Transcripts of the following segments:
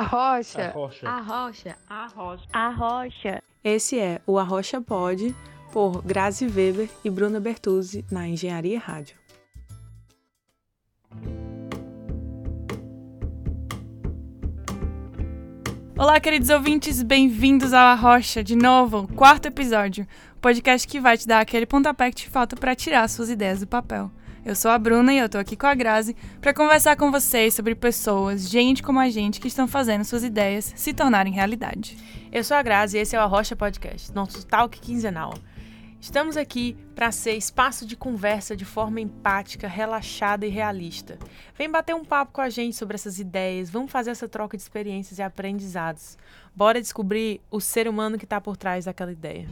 Arrocha. Arrocha. Arrocha. Arrocha. Arrocha. Esse é o Arrocha Pod, por Grazi Weber e Bruna Bertuzzi, na Engenharia Rádio. Olá, queridos ouvintes, bem-vindos ao Arrocha, de novo, quarto episódio, o podcast que vai te dar aquele pontapé que te falta para tirar suas ideias do papel. Eu sou a Bruna e eu tô aqui com a Grazi para conversar com vocês sobre pessoas, gente como a gente, que estão fazendo suas ideias se tornarem realidade. Eu sou a Grazi e esse é o Arrocha Podcast, nosso talk quinzenal. Estamos aqui para ser espaço de conversa de forma empática, relaxada e realista. Vem bater um papo com a gente sobre essas ideias, vamos fazer essa troca de experiências e aprendizados. Bora descobrir o ser humano que está por trás daquela ideia.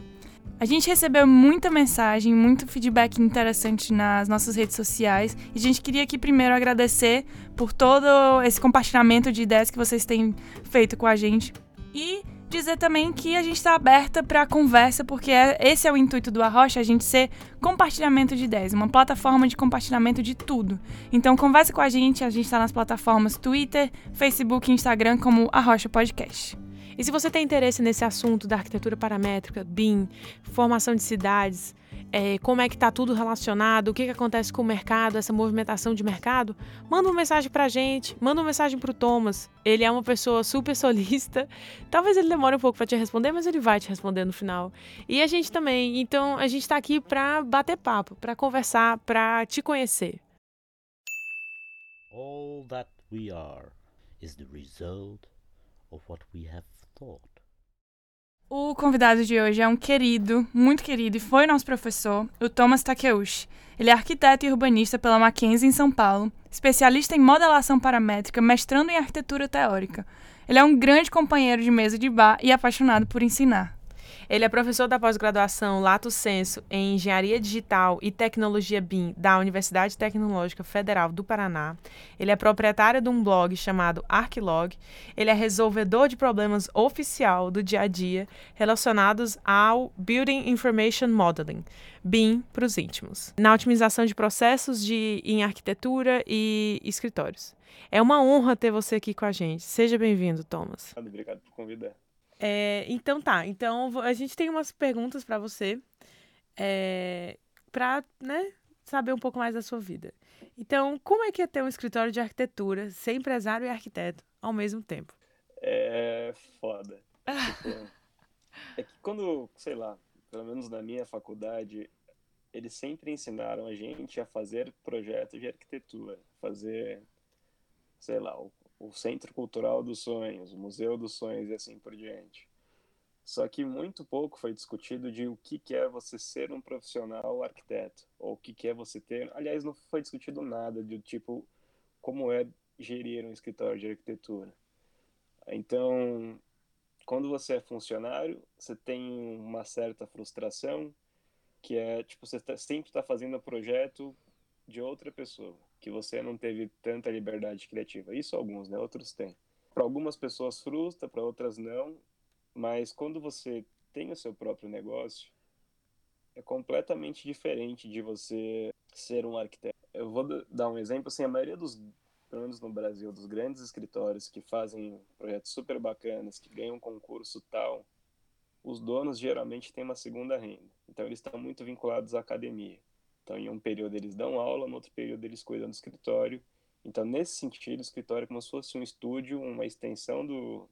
A gente recebeu muita mensagem, muito feedback interessante nas nossas redes sociais e a gente queria aqui primeiro agradecer por todo esse compartilhamento de ideias que vocês têm feito com a gente e dizer também que a gente está aberta para conversa, porque é, esse é o intuito do Arrocha, a gente ser compartilhamento de ideias, uma plataforma de compartilhamento de tudo. Então converse com a gente, a gente está nas plataformas Twitter, Facebook e Instagram como Arrocha Podcast. E se você tem interesse nesse assunto da arquitetura paramétrica, BIM, formação de cidades, é, como é que está tudo relacionado, o que, que acontece com o mercado, essa movimentação de mercado, manda uma mensagem para a gente, manda uma mensagem para o Thomas. Ele é uma pessoa super solista. Talvez ele demore um pouco para te responder, mas ele vai te responder no final. E a gente também. Então a gente está aqui para bater papo, para conversar, para te conhecer. All that we are is the result of what we have thought. O convidado de hoje é um querido, muito querido, e foi nosso professor, o Thomas Takeuchi. Ele é arquiteto e urbanista pela Mackenzie em São Paulo, especialista em modelação paramétrica, mestrando em arquitetura teórica. Ele é um grande companheiro de mesa de bar e apaixonado por ensinar. Ele é professor da pós-graduação Lato Senso em Engenharia Digital e Tecnologia BIM da Universidade Tecnológica Federal do Paraná. Ele é proprietário de um blog chamado Arquilog. Ele é resolvedor de problemas oficial do dia a dia relacionados ao Building Information Modeling, BIM para os íntimos, na otimização de processos de, em arquitetura e escritórios. É uma honra ter você aqui com a gente. Seja bem-vindo, Thomas. Obrigado por convidar. É, então tá, então a gente tem umas perguntas para você, é, para né, saber um pouco mais da sua vida. Então, como é que é ter um escritório de arquitetura, ser empresário e arquiteto ao mesmo tempo? É foda. tipo, é que quando, sei lá, pelo menos na minha faculdade, eles sempre ensinaram a gente a fazer projetos de arquitetura, fazer, sei lá, o o Centro Cultural dos Sonhos, o Museu dos Sonhos e assim por diante. Só que muito pouco foi discutido de o que, é você ser um profissional arquiteto, ou o que, é você ter. Aliás, não foi discutido nada do tipo como é gerir um escritório de arquitetura. Então, quando você é funcionário, você tem uma certa frustração, que é tipo você tá, sempre está fazendo projeto de outra pessoa que você não teve tanta liberdade criativa. Isso alguns, né? Outros têm. Para algumas pessoas frustra, para outras não. Mas quando você tem o seu próprio negócio, é completamente diferente de você ser um arquiteto. Eu vou dar um exemplo, assim, a maioria dos, pelo menos no Brasil, dos grandes escritórios que fazem projetos super bacanas, que ganham concurso tal, os donos geralmente têm uma segunda renda. Então eles estão muito vinculados à academia. Então, em um período eles dão aula, no outro período eles cuidam do escritório. Então, nesse sentido, o escritório é como se fosse um estúdio, uma extensão do,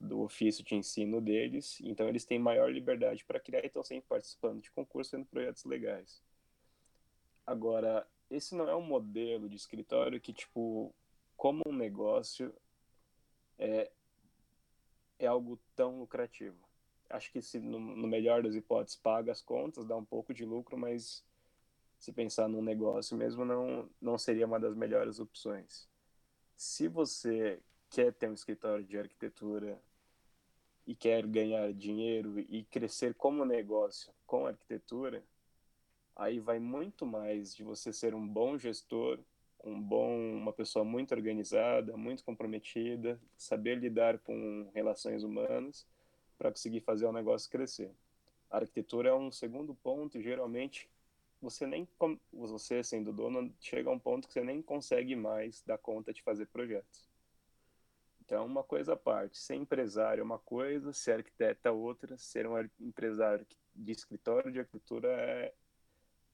do ofício de ensino deles. Então, eles têm maior liberdade para criar e estão sempre participando de concursos, tendo projetos legais. Agora, esse não é um modelo de escritório que, tipo, como um negócio, é, é algo tão lucrativo. Acho que, se no, no melhor das hipóteses, paga as contas, dá um pouco de lucro, mas se pensar num negócio mesmo, não, não seria uma das melhores opções. Se você quer ter um escritório de arquitetura e quer ganhar dinheiro e crescer como negócio com arquitetura, aí vai muito mais de você ser um bom gestor, um bom, uma pessoa muito organizada, muito comprometida, saber lidar com relações humanas para conseguir fazer o negócio crescer. A arquitetura é um segundo ponto geralmente você nem você sendo dono chega a um ponto que você nem consegue mais dar conta de fazer projetos. Então, uma coisa à parte. Ser empresário é uma coisa, ser arquiteto é outra. Ser um empresário de escritório de arquitetura é,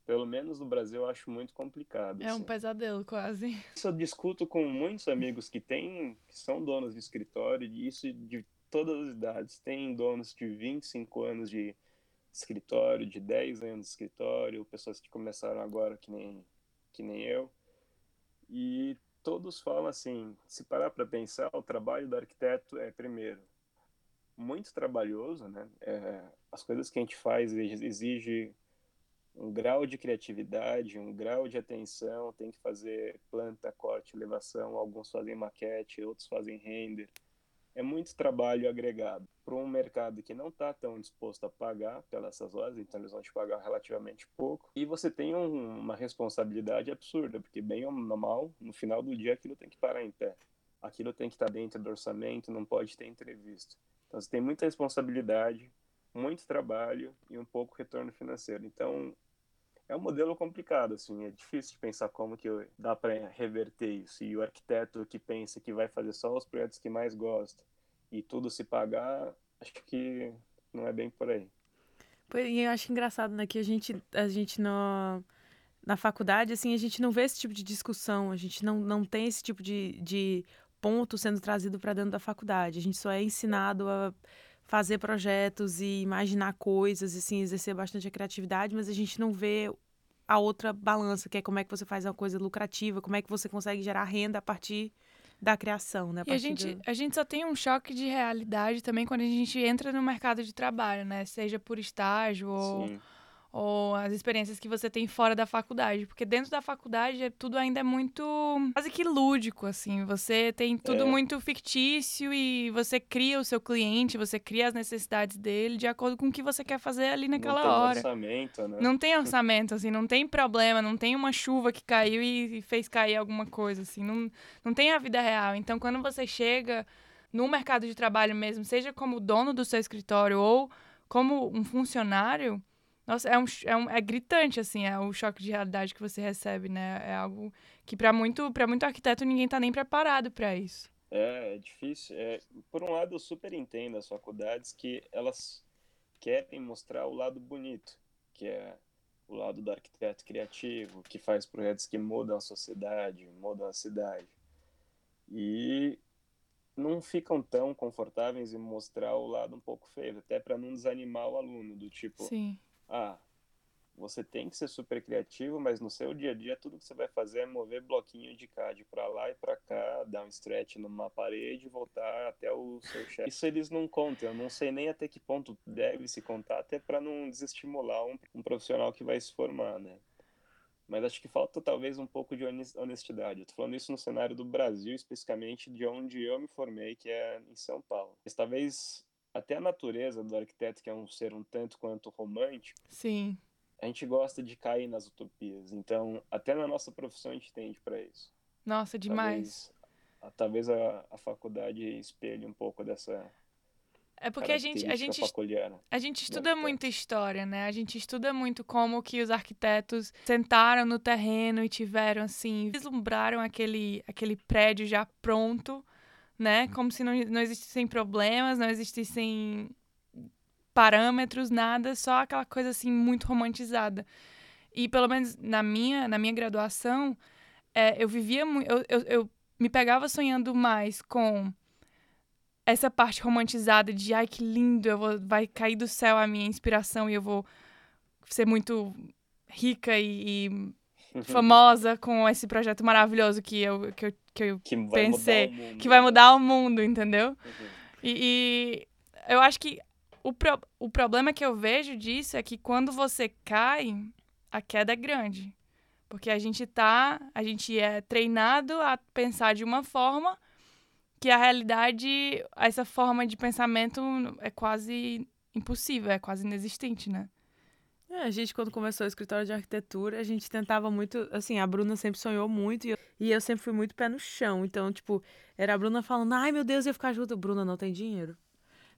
pelo menos no Brasil, eu acho muito complicado. É um assim. pesadelo, quase. Isso eu discuto com muitos amigos que têm, que são donos de escritório, e isso de todas as idades. Tem donos de 25 anos de escritório, de 10 anos de escritório, pessoas que começaram agora que nem, que nem eu. E todos falam assim, se parar para pensar, o trabalho do arquiteto é, primeiro, muito trabalhoso, né? É, as coisas que a gente faz exige um grau de criatividade, um grau de atenção, tem que fazer planta, corte, elevação, alguns fazem maquete, outros fazem render. É muito trabalho agregado para um mercado que não está tão disposto a pagar pelas horas, então eles vão te pagar relativamente pouco. E você tem um, uma responsabilidade absurda, porque bem ou mal, no final do dia aquilo tem que parar em pé. Aquilo tem que estar tá dentro do orçamento, não pode ter entrevista. Então você tem muita responsabilidade, muito trabalho e um pouco retorno financeiro. Então é um modelo complicado, assim, é difícil de pensar como que dá para reverter isso. E o arquiteto que pensa que vai fazer só os projetos que mais gosta e tudo se pagar, acho que não é bem por aí. E eu acho engraçado, né, que a gente, a gente no, na faculdade, assim, a gente não vê esse tipo de discussão, a gente não, não tem esse tipo de, de ponto sendo trazido para dentro da faculdade. A gente só é ensinado a fazer projetos e imaginar coisas, assim, exercer bastante a criatividade, mas a gente não vê a outra balança, que é como é que você faz uma coisa lucrativa, como é que você consegue gerar renda a partir da criação, né? A e a gente, do... a gente só tem um choque de realidade também quando a gente entra no mercado de trabalho, né? Seja por estágio ou... Sim ou as experiências que você tem fora da faculdade, porque dentro da faculdade é, tudo ainda é muito quase que lúdico, assim, você tem tudo é. muito fictício e você cria o seu cliente, você cria as necessidades dele de acordo com o que você quer fazer ali naquela não hora. Não tem orçamento, né? Não tem orçamento, assim, não tem problema, não tem uma chuva que caiu e fez cair alguma coisa, assim, não, não tem a vida real. Então, quando você chega no mercado de trabalho mesmo, seja como dono do seu escritório ou como um funcionário, nossa, é, um, é, um, é gritante, assim, é o choque de realidade que você recebe, né? É algo que para muito, pra muito arquiteto ninguém tá nem preparado para isso. É, é difícil. É, por um lado, eu super entendo as faculdades que elas querem mostrar o lado bonito, que é o lado do arquiteto criativo, que faz projetos que mudam a sociedade, mudam a cidade. E não ficam tão confortáveis em mostrar o lado um pouco feio, até para não desanimar o aluno, do tipo, Sim ah, você tem que ser super criativo, mas no seu dia a dia tudo que você vai fazer é mover bloquinho de CAD para lá e para cá, dar um stretch numa parede voltar até o seu chefe. Isso eles não contam, eu não sei nem até que ponto deve se contar, até para não desestimular um, um, profissional que vai se formar, né? Mas acho que falta talvez um pouco de honestidade. Eu tô falando isso no cenário do Brasil, especificamente de onde eu me formei, que é em São Paulo. Mas talvez até a natureza do arquiteto, que é um ser um tanto quanto romântico. Sim. A gente gosta de cair nas utopias. Então, até na nossa profissão a gente tende para isso. Nossa, demais. Talvez, talvez a, a faculdade espelhe um pouco dessa é porque a gente, a gente, a gente estuda muito história, né? A gente estuda muito como que os arquitetos sentaram no terreno e tiveram, assim, vislumbraram aquele, aquele prédio já pronto né? Como se não, não existissem problemas, não existissem parâmetros, nada, só aquela coisa assim muito romantizada. E pelo menos na minha, na minha graduação, é, eu vivia muito. Eu, eu, eu me pegava sonhando mais com essa parte romantizada de ai que lindo, eu vou, vai cair do céu a minha inspiração e eu vou ser muito rica e, e famosa com esse projeto maravilhoso que eu, que eu, que eu que pensei. Que vai mudar o mundo, entendeu? Uhum. E, e, eu acho que o, pro, o problema que eu vejo disso é que quando você cai, a queda é grande. Porque a gente tá, a gente é treinado a pensar de uma forma que a realidade, essa forma de pensamento é quase impossível, é quase inexistente, né? É, a gente, quando começou o escritório de arquitetura, a gente tentava muito. Assim, a Bruna sempre sonhou muito e eu, e eu sempre fui muito pé no chão. Então, tipo, era a Bruna falando, ai meu Deus, eu ia ficar junto. Bruna não tem dinheiro.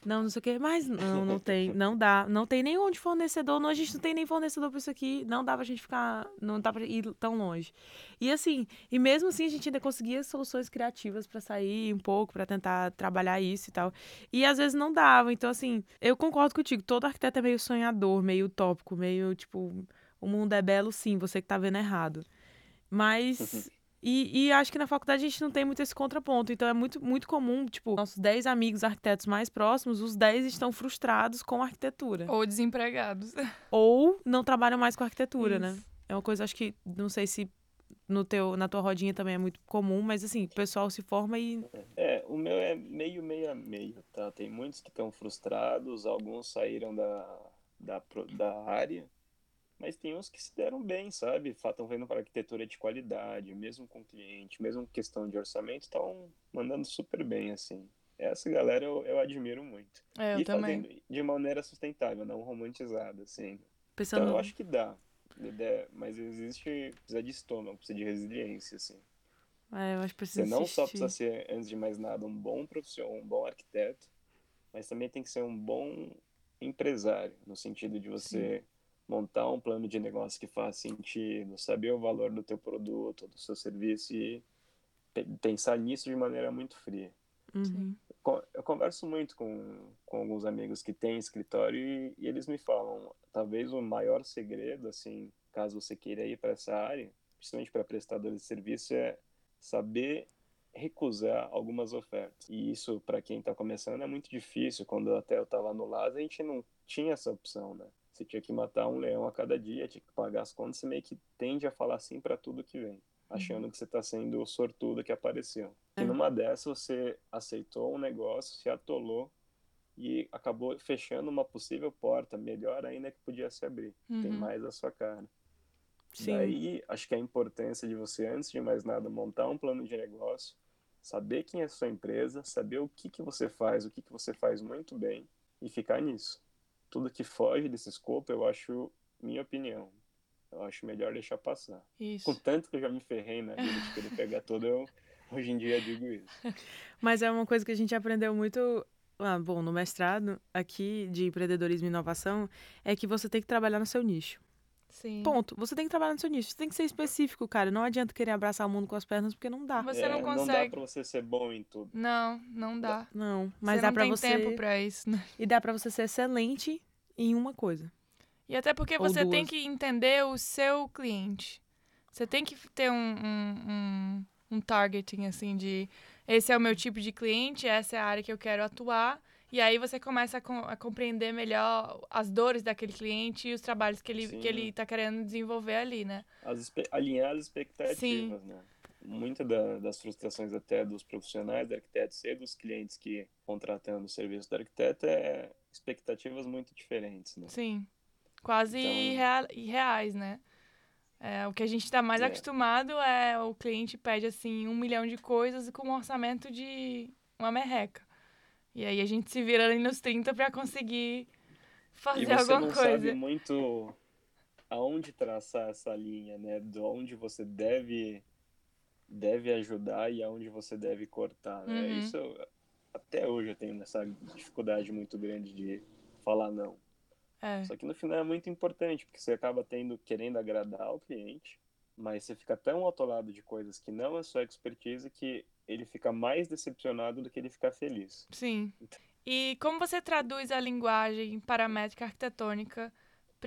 Não, não sei o quê, mas não, não tem, não dá, não tem nem onde fornecedor, não, a gente não tem nem fornecedor para isso aqui, não dá pra gente ficar, não dá pra ir tão longe. E assim, e mesmo assim a gente ainda conseguia soluções criativas para sair um pouco, para tentar trabalhar isso e tal. E às vezes não dava, então assim, eu concordo contigo, todo arquiteto é meio sonhador, meio utópico, meio tipo, o mundo é belo sim, você que tá vendo errado. Mas E, e, acho que na faculdade a gente não tem muito esse contraponto. Então é muito, muito comum, tipo, nossos 10 amigos arquitetos mais próximos, os 10 estão frustrados com a arquitetura. Ou desempregados. Ou não trabalham mais com arquitetura, né? Isso. né? É uma coisa, acho que, não sei se no teu, na tua rodinha também é muito comum, mas assim, o pessoal se forma e. É, o meu é meio, meio a meio, tá? Tem muitos que estão frustrados, alguns saíram da, da, da área mas tem uns que se deram bem, sabe? Estão vendo para arquitetura de qualidade, mesmo com cliente, mesmo questão de orçamento, estão mandando super bem, assim. Essa galera eu, eu admiro muito. É, eu e também. fazendo de maneira sustentável, não romantizada, assim. Pensando... Então eu acho que dá. Mas existe, precisa de estômago, precisa de resiliência, assim. É, eu acho que precisa Você não insistir. só precisa ser, antes de mais nada, um bom profissional, um bom arquiteto, mas também tem que ser um bom empresário, no sentido de você... Sim montar um plano de negócio que faz sentido, saber o valor do teu produto, do seu serviço e pensar nisso de maneira muito fria. Uhum. Eu converso muito com, com alguns amigos que têm escritório e, e eles me falam, talvez o maior segredo, assim, caso você queira ir para essa área, principalmente para prestadores de serviço, é saber recusar algumas ofertas. E isso, para quem está começando, é muito difícil. Quando até eu estava no LAS, a gente não tinha essa opção, né? Você tinha que matar um leão a cada dia, tinha que pagar as contas, você meio que tende a falar sim para tudo que vem, achando uhum. que você está sendo o sortudo que apareceu. E é. numa dessas você aceitou um negócio, se atolou e acabou fechando uma possível porta, melhor ainda que podia se abrir. Uhum. Tem mais a sua cara. Sim. Daí, acho que a importância de você, antes de mais nada, montar um plano de negócio, saber quem é a sua empresa, saber o que, que você faz, o que, que você faz muito bem e ficar nisso tudo que foge desse escopo, eu acho, minha opinião, eu acho melhor deixar passar. Isso. Com tanto que eu já me ferrei na vida de querer pegar tudo, eu hoje em dia digo isso. Mas é uma coisa que a gente aprendeu muito ah, bom, no mestrado aqui de empreendedorismo e inovação, é que você tem que trabalhar no seu nicho. Sim. Ponto. Você tem que trabalhar no seu nicho. Você tem que ser específico, cara. Não adianta querer abraçar o mundo com as pernas, porque não dá. Você é, não consegue. Não dá pra você ser bom em tudo. Não, não dá. Não, mas você dá não pra tem você. tempo pra isso. Né? E dá pra você ser excelente em uma coisa. E até porque você tem que entender o seu cliente. Você tem que ter um, um, um, um targeting, assim, de esse é o meu tipo de cliente, essa é a área que eu quero atuar. E aí você começa a, com, a, compreender melhor as dores daquele cliente e os trabalhos que ele, que ele tá querendo desenvolver ali, né? As, alinhar as expectativas, Sim. né? Muitas da, das frustrações até dos profissionais, da arquitetos e dos clientes que contratando o serviço do arquiteto é expectativas muito diferentes, né? Sim. Quase então... irreais, né? É, o que a gente está mais é. acostumado é o cliente pede assim um milhão de coisas com um orçamento de uma merreca. E aí a gente se vira ali nos 30 para conseguir fazer e você alguma não coisa. Sabe muito aonde traçar essa linha, né? De onde você deve deve ajudar e aonde você deve cortar, né? Uhum. Isso até hoje eu tenho essa dificuldade muito grande de falar não. É. Só que no final é muito importante, porque você acaba tendo querendo agradar o cliente, mas você fica tão atolado de coisas que não é sua expertise que ele fica mais decepcionado do que ele ficar feliz. Sim. E como você traduz a linguagem paramétrica arquitetônica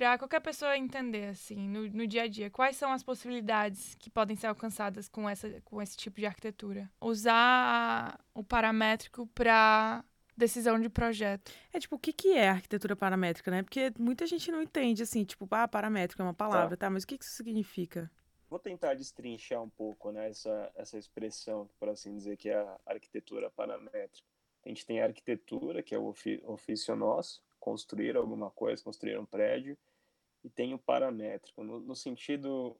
para qualquer pessoa entender, assim, no, no dia a dia? Quais são as possibilidades que podem ser alcançadas com, essa, com esse tipo de arquitetura? Usar o paramétrico para decisão de projeto. É tipo, o que, que é arquitetura paramétrica, né? Porque muita gente não entende, assim, tipo, ah, paramétrica é uma palavra, tá, tá mas o que, que isso significa? Vou tentar destrinchar um pouco né, essa, essa expressão, por assim dizer, que é a arquitetura paramétrica. A gente tem a arquitetura, que é o ofício nosso, construir alguma coisa, construir um prédio, e tem o paramétrico, no, no sentido.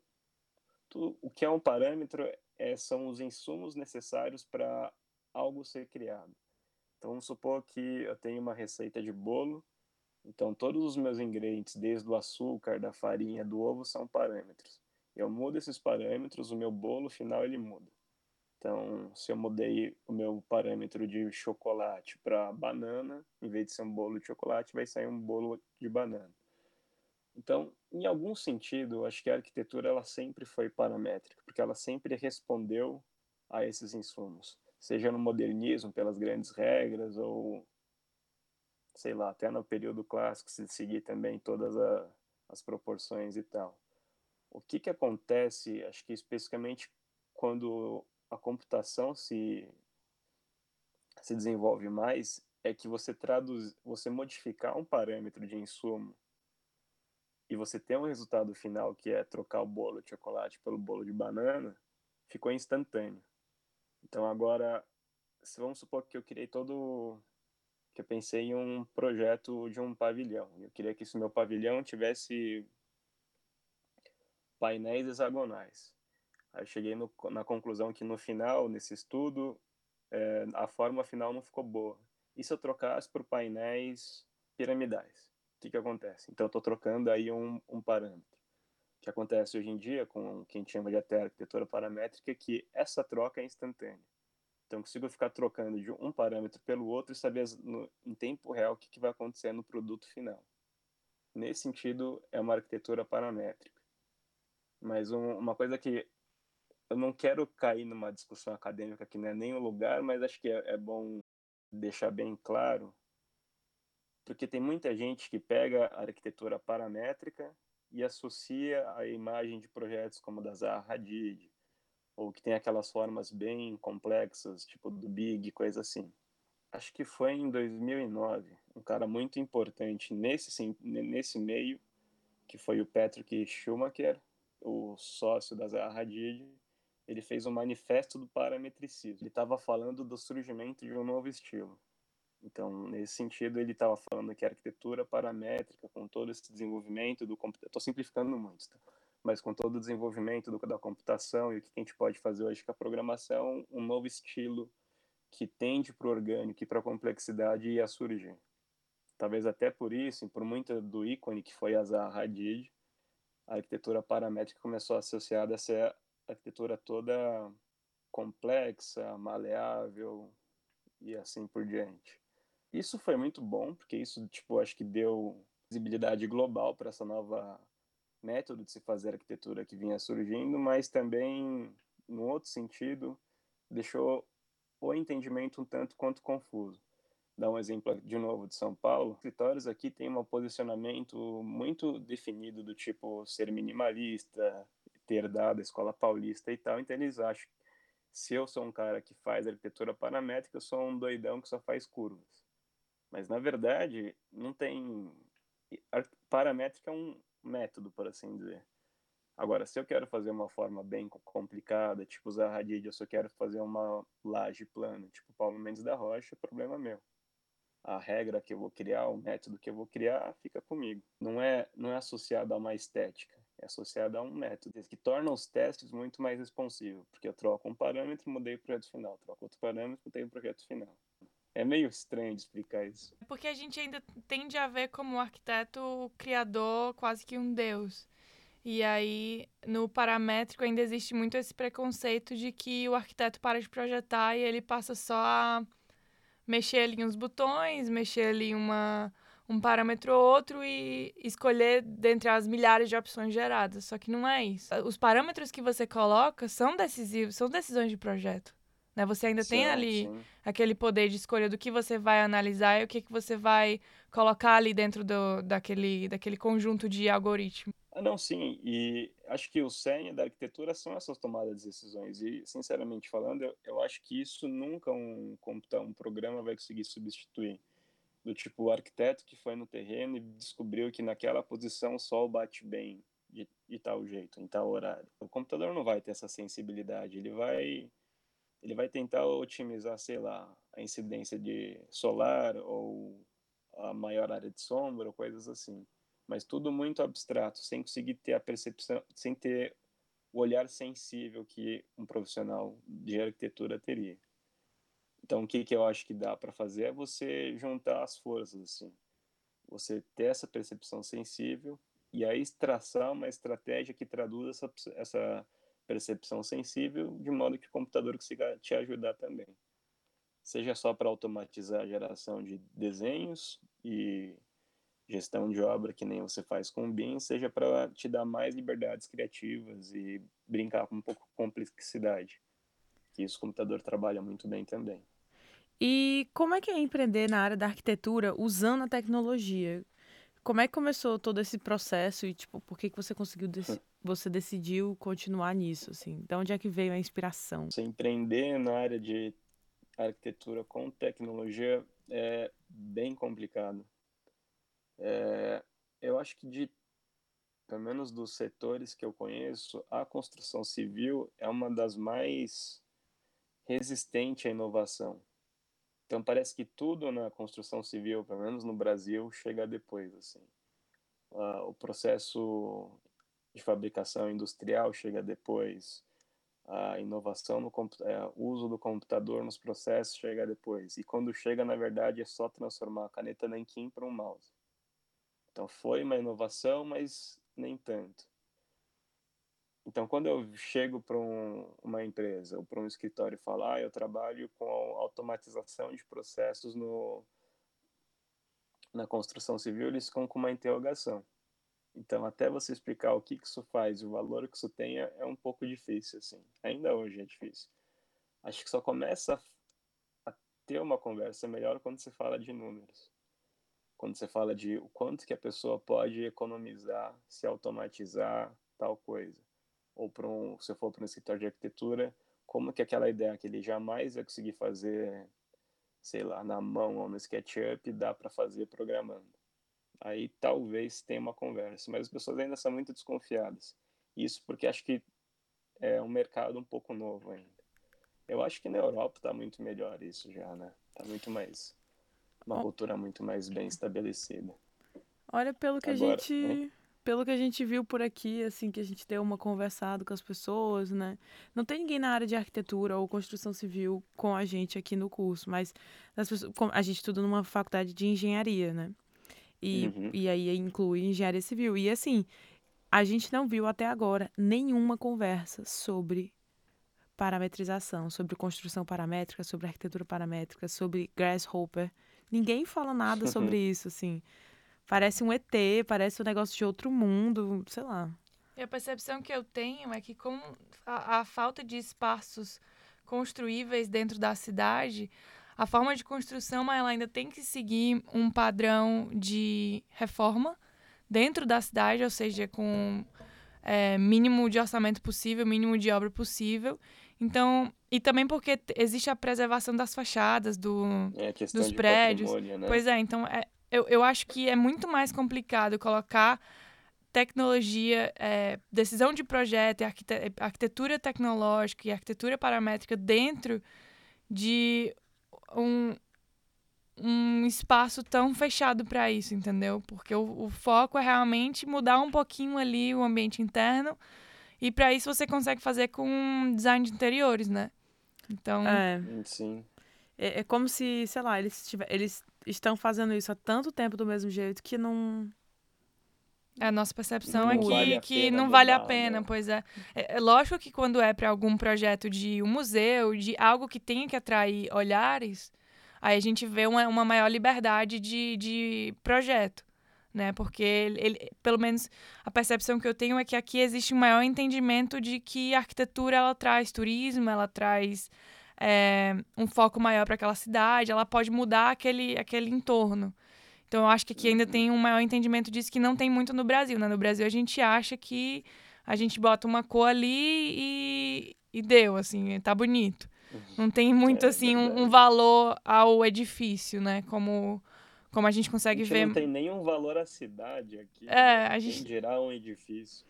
Tudo, o que é um parâmetro é, são os insumos necessários para algo ser criado. Então, vamos supor que eu tenho uma receita de bolo, então todos os meus ingredientes, desde o açúcar, da farinha, do ovo, são parâmetros eu mudo esses parâmetros, o meu bolo final ele muda. Então, se eu mudei o meu parâmetro de chocolate para banana, em vez de ser um bolo de chocolate, vai sair um bolo de banana. Então, em algum sentido, acho que a arquitetura ela sempre foi paramétrica, porque ela sempre respondeu a esses insumos, seja no modernismo pelas grandes regras ou sei lá, até no período clássico se seguir também todas a, as proporções e tal. O que que acontece, acho que especificamente quando a computação se se desenvolve mais, é que você traduz, você modificar um parâmetro de insumo e você ter um resultado final que é trocar o bolo de chocolate pelo bolo de banana, ficou instantâneo. Então agora, se vamos supor que eu criei todo que eu pensei em um projeto de um pavilhão. Eu queria que esse meu pavilhão tivesse painéis hexagonais. Aí eu cheguei no, na conclusão que no final, nesse estudo, é, a forma final não ficou boa. E se eu trocasse por painéis piramidais? O que, que acontece? Então eu estou trocando aí um, um parâmetro. O que acontece hoje em dia com quem chama de até arquitetura paramétrica é que essa troca é instantânea. Então eu consigo ficar trocando de um parâmetro pelo outro e saber no, em tempo real o que, que vai acontecer no produto final. Nesse sentido, é uma arquitetura paramétrica. Mas um, uma coisa que eu não quero cair numa discussão acadêmica que não é nem o lugar, mas acho que é, é bom deixar bem claro, porque tem muita gente que pega a arquitetura paramétrica e associa a imagem de projetos como da Zaha Hadid, ou que tem aquelas formas bem complexas, tipo do Big, coisa assim. Acho que foi em 2009, um cara muito importante nesse, nesse meio, que foi o Patrick Schumacher, o sócio da Zaha Hadid, ele fez um manifesto do parametricismo. Ele estava falando do surgimento de um novo estilo. Então, nesse sentido, ele estava falando que a arquitetura paramétrica, com todo esse desenvolvimento do computador, estou simplificando muito, tá? mas com todo o desenvolvimento do, da computação e o que a gente pode fazer hoje com a programação, um novo estilo que tende para o orgânico e para a complexidade ia surgir. Talvez até por isso, por muito do ícone que foi a Zaha Hadid, a arquitetura paramétrica começou a associar a ser arquitetura toda complexa, maleável e assim por diante. Isso foi muito bom, porque isso, tipo, acho que deu visibilidade global para essa nova método de se fazer arquitetura que vinha surgindo, mas também, no outro sentido, deixou o entendimento um tanto quanto confuso. Dá um exemplo de novo de São Paulo. Os escritórios aqui têm um posicionamento muito definido do tipo ser minimalista, ter dado a escola paulista e tal, então eles acham se eu sou um cara que faz arquitetura paramétrica, eu sou um doidão que só faz curvas. Mas na verdade, não tem paramétrica é um método, por assim dizer. Agora, se eu quero fazer uma forma bem complicada, tipo usar Hadid, eu só quero fazer uma laje plana, tipo Paulo Mendes da Rocha, problema meu. A regra que eu vou criar, o método que eu vou criar, fica comigo. Não é, não é associado a uma estética, é associado a um método que torna os testes muito mais responsivos, porque eu troco um parâmetro, mudei o projeto final, troco outro parâmetro, mudei o projeto final. É meio estranho de explicar isso. É porque a gente ainda tende a ver como arquiteto o criador quase que um deus. E aí, no paramétrico, ainda existe muito esse preconceito de que o arquiteto para de projetar e ele passa só a mexer ali uns botões, mexer ali uma, um parâmetro ou outro e escolher dentre as milhares de opções geradas. Só que não é isso. Os parâmetros que você coloca são decisivos, são decisões de projeto. Né? Você ainda sim, tem ali sim. aquele poder de escolha do que você vai analisar e o que, que você vai colocar ali dentro do, daquele, daquele conjunto de algoritmos. Ah, não, sim. E acho que o cerne da arquitetura são essas tomadas de decisões. E, sinceramente falando, eu, eu acho que isso nunca um, um programa vai conseguir substituir. Do tipo, o arquiteto que foi no terreno e descobriu que naquela posição o sol bate bem de, de tal jeito, em tal horário. O computador não vai ter essa sensibilidade. Ele vai ele vai tentar otimizar, sei lá, a incidência de solar ou a maior área de sombra ou coisas assim. Mas tudo muito abstrato, sem conseguir ter a percepção, sem ter o olhar sensível que um profissional de arquitetura teria. Então, o que, que eu acho que dá para fazer é você juntar as forças, assim. Você ter essa percepção sensível e aí traçar uma estratégia que traduz essa, essa percepção sensível, de modo que o computador consiga te ajudar também. Seja só para automatizar a geração de desenhos e gestão de obra, que nem você faz com o BIM, seja para te dar mais liberdades criativas e brincar com um pouco de complexidade. Que isso o computador trabalha muito bem também. E como é que é empreender na área da arquitetura usando a tecnologia? Como é que começou todo esse processo e tipo, por que que você conseguiu dec você decidiu continuar nisso assim? De onde é que veio a inspiração? Você empreender na área de arquitetura com tecnologia é bem complicado. É, eu acho que de pelo menos dos setores que eu conheço, a construção civil é uma das mais resistente à inovação. Então parece que tudo na construção civil, pelo menos no Brasil, chega depois assim. Uh, o processo de fabricação industrial chega depois. A inovação no é, uso do computador nos processos chega depois. E quando chega, na verdade, é só transformar a caneta nanquim para um mouse. Então foi uma inovação, mas nem tanto. Então, quando eu chego para um, uma empresa ou para um escritório falo, ah, eu trabalho com automatização de processos no, na construção civil, eles ficam com uma interrogação. Então, até você explicar o que, que isso faz, o valor que isso tem, é, é um pouco difícil, assim. Ainda hoje é difícil. Acho que só começa a ter uma conversa melhor quando você fala de números. Quando você fala de o quanto que a pessoa pode economizar, se automatizar, tal coisa ou para um, se for para um escritório de arquitetura, como que aquela ideia que ele jamais vai conseguir fazer, sei lá, na mão ou no SketchUp, dá para fazer programando. Aí talvez tenha uma conversa, mas as pessoas ainda são muito desconfiadas. Isso porque acho que é um mercado um pouco novo ainda. Eu acho que na Europa está muito melhor isso já, né? Está muito mais uma cultura muito mais bem estabelecida. Olha, pelo que Agora, a gente hein? pelo que a gente viu por aqui, assim, que a gente deu uma conversado com as pessoas, né? Não tem ninguém na área de arquitetura ou construção civil com a gente aqui no curso, mas pessoas, a gente estuda numa faculdade de engenharia, né? E, uhum. e aí inclui engenharia civil. E assim, a gente não viu até agora nenhuma conversa sobre parametrização, sobre construção paramétrica, sobre arquitetura paramétrica, sobre Grasshopper. Ninguém fala nada sobre isso, assim. Parece um ET, parece um negócio de outro mundo, sei lá. E a percepção que eu tenho é que com a, a falta de espaços construíveis dentro da cidade, a forma de construção ela ainda tem que seguir um padrão de reforma dentro da cidade, ou seja, com é, mínimo de orçamento possível, mínimo de obra possível. Então, e também porque existe a preservação das fachadas do, é, dos prédios. Né? Pois é, então é, eu, eu acho que é muito mais complicado colocar tecnologia, é, decisão de projeto, arquite arquitetura tecnológica e arquitetura paramétrica dentro de um, um espaço tão fechado para isso, entendeu? Porque o, o, foco é realmente mudar um pouquinho ali o ambiente interno e para isso você consegue fazer com design de interiores, né? Então, é. Sim. É, é como se, sei lá, eles, tiver, eles estão fazendo isso há tanto tempo do mesmo jeito que não. A nossa percepção não é que, vale que não vale a pena, né? pois é. é. é. lógico que quando é para algum projeto de um museu, de algo que tenha que atrair olhares, aí a gente vê uma, uma maior liberdade de, de projeto, né? Porque, ele, ele, pelo menos, a percepção que eu tenho é que aqui existe um maior entendimento de que a arquitetura, ela traz turismo, ela traz é, um foco maior para aquela cidade, ela pode mudar aquele, aquele entorno. Então, eu acho que aqui ainda tem um maior entendimento disso que não tem muito no Brasil. Né? No Brasil, a gente acha que a gente bota uma cor ali e, e deu, assim, tá bonito. Não tem muito, é, assim, um, um, valor ao edifício, né? Como, como a gente consegue a gente ver. Não tem nenhum valor à cidade aqui. É, né? a gente. Em geral, um edifício.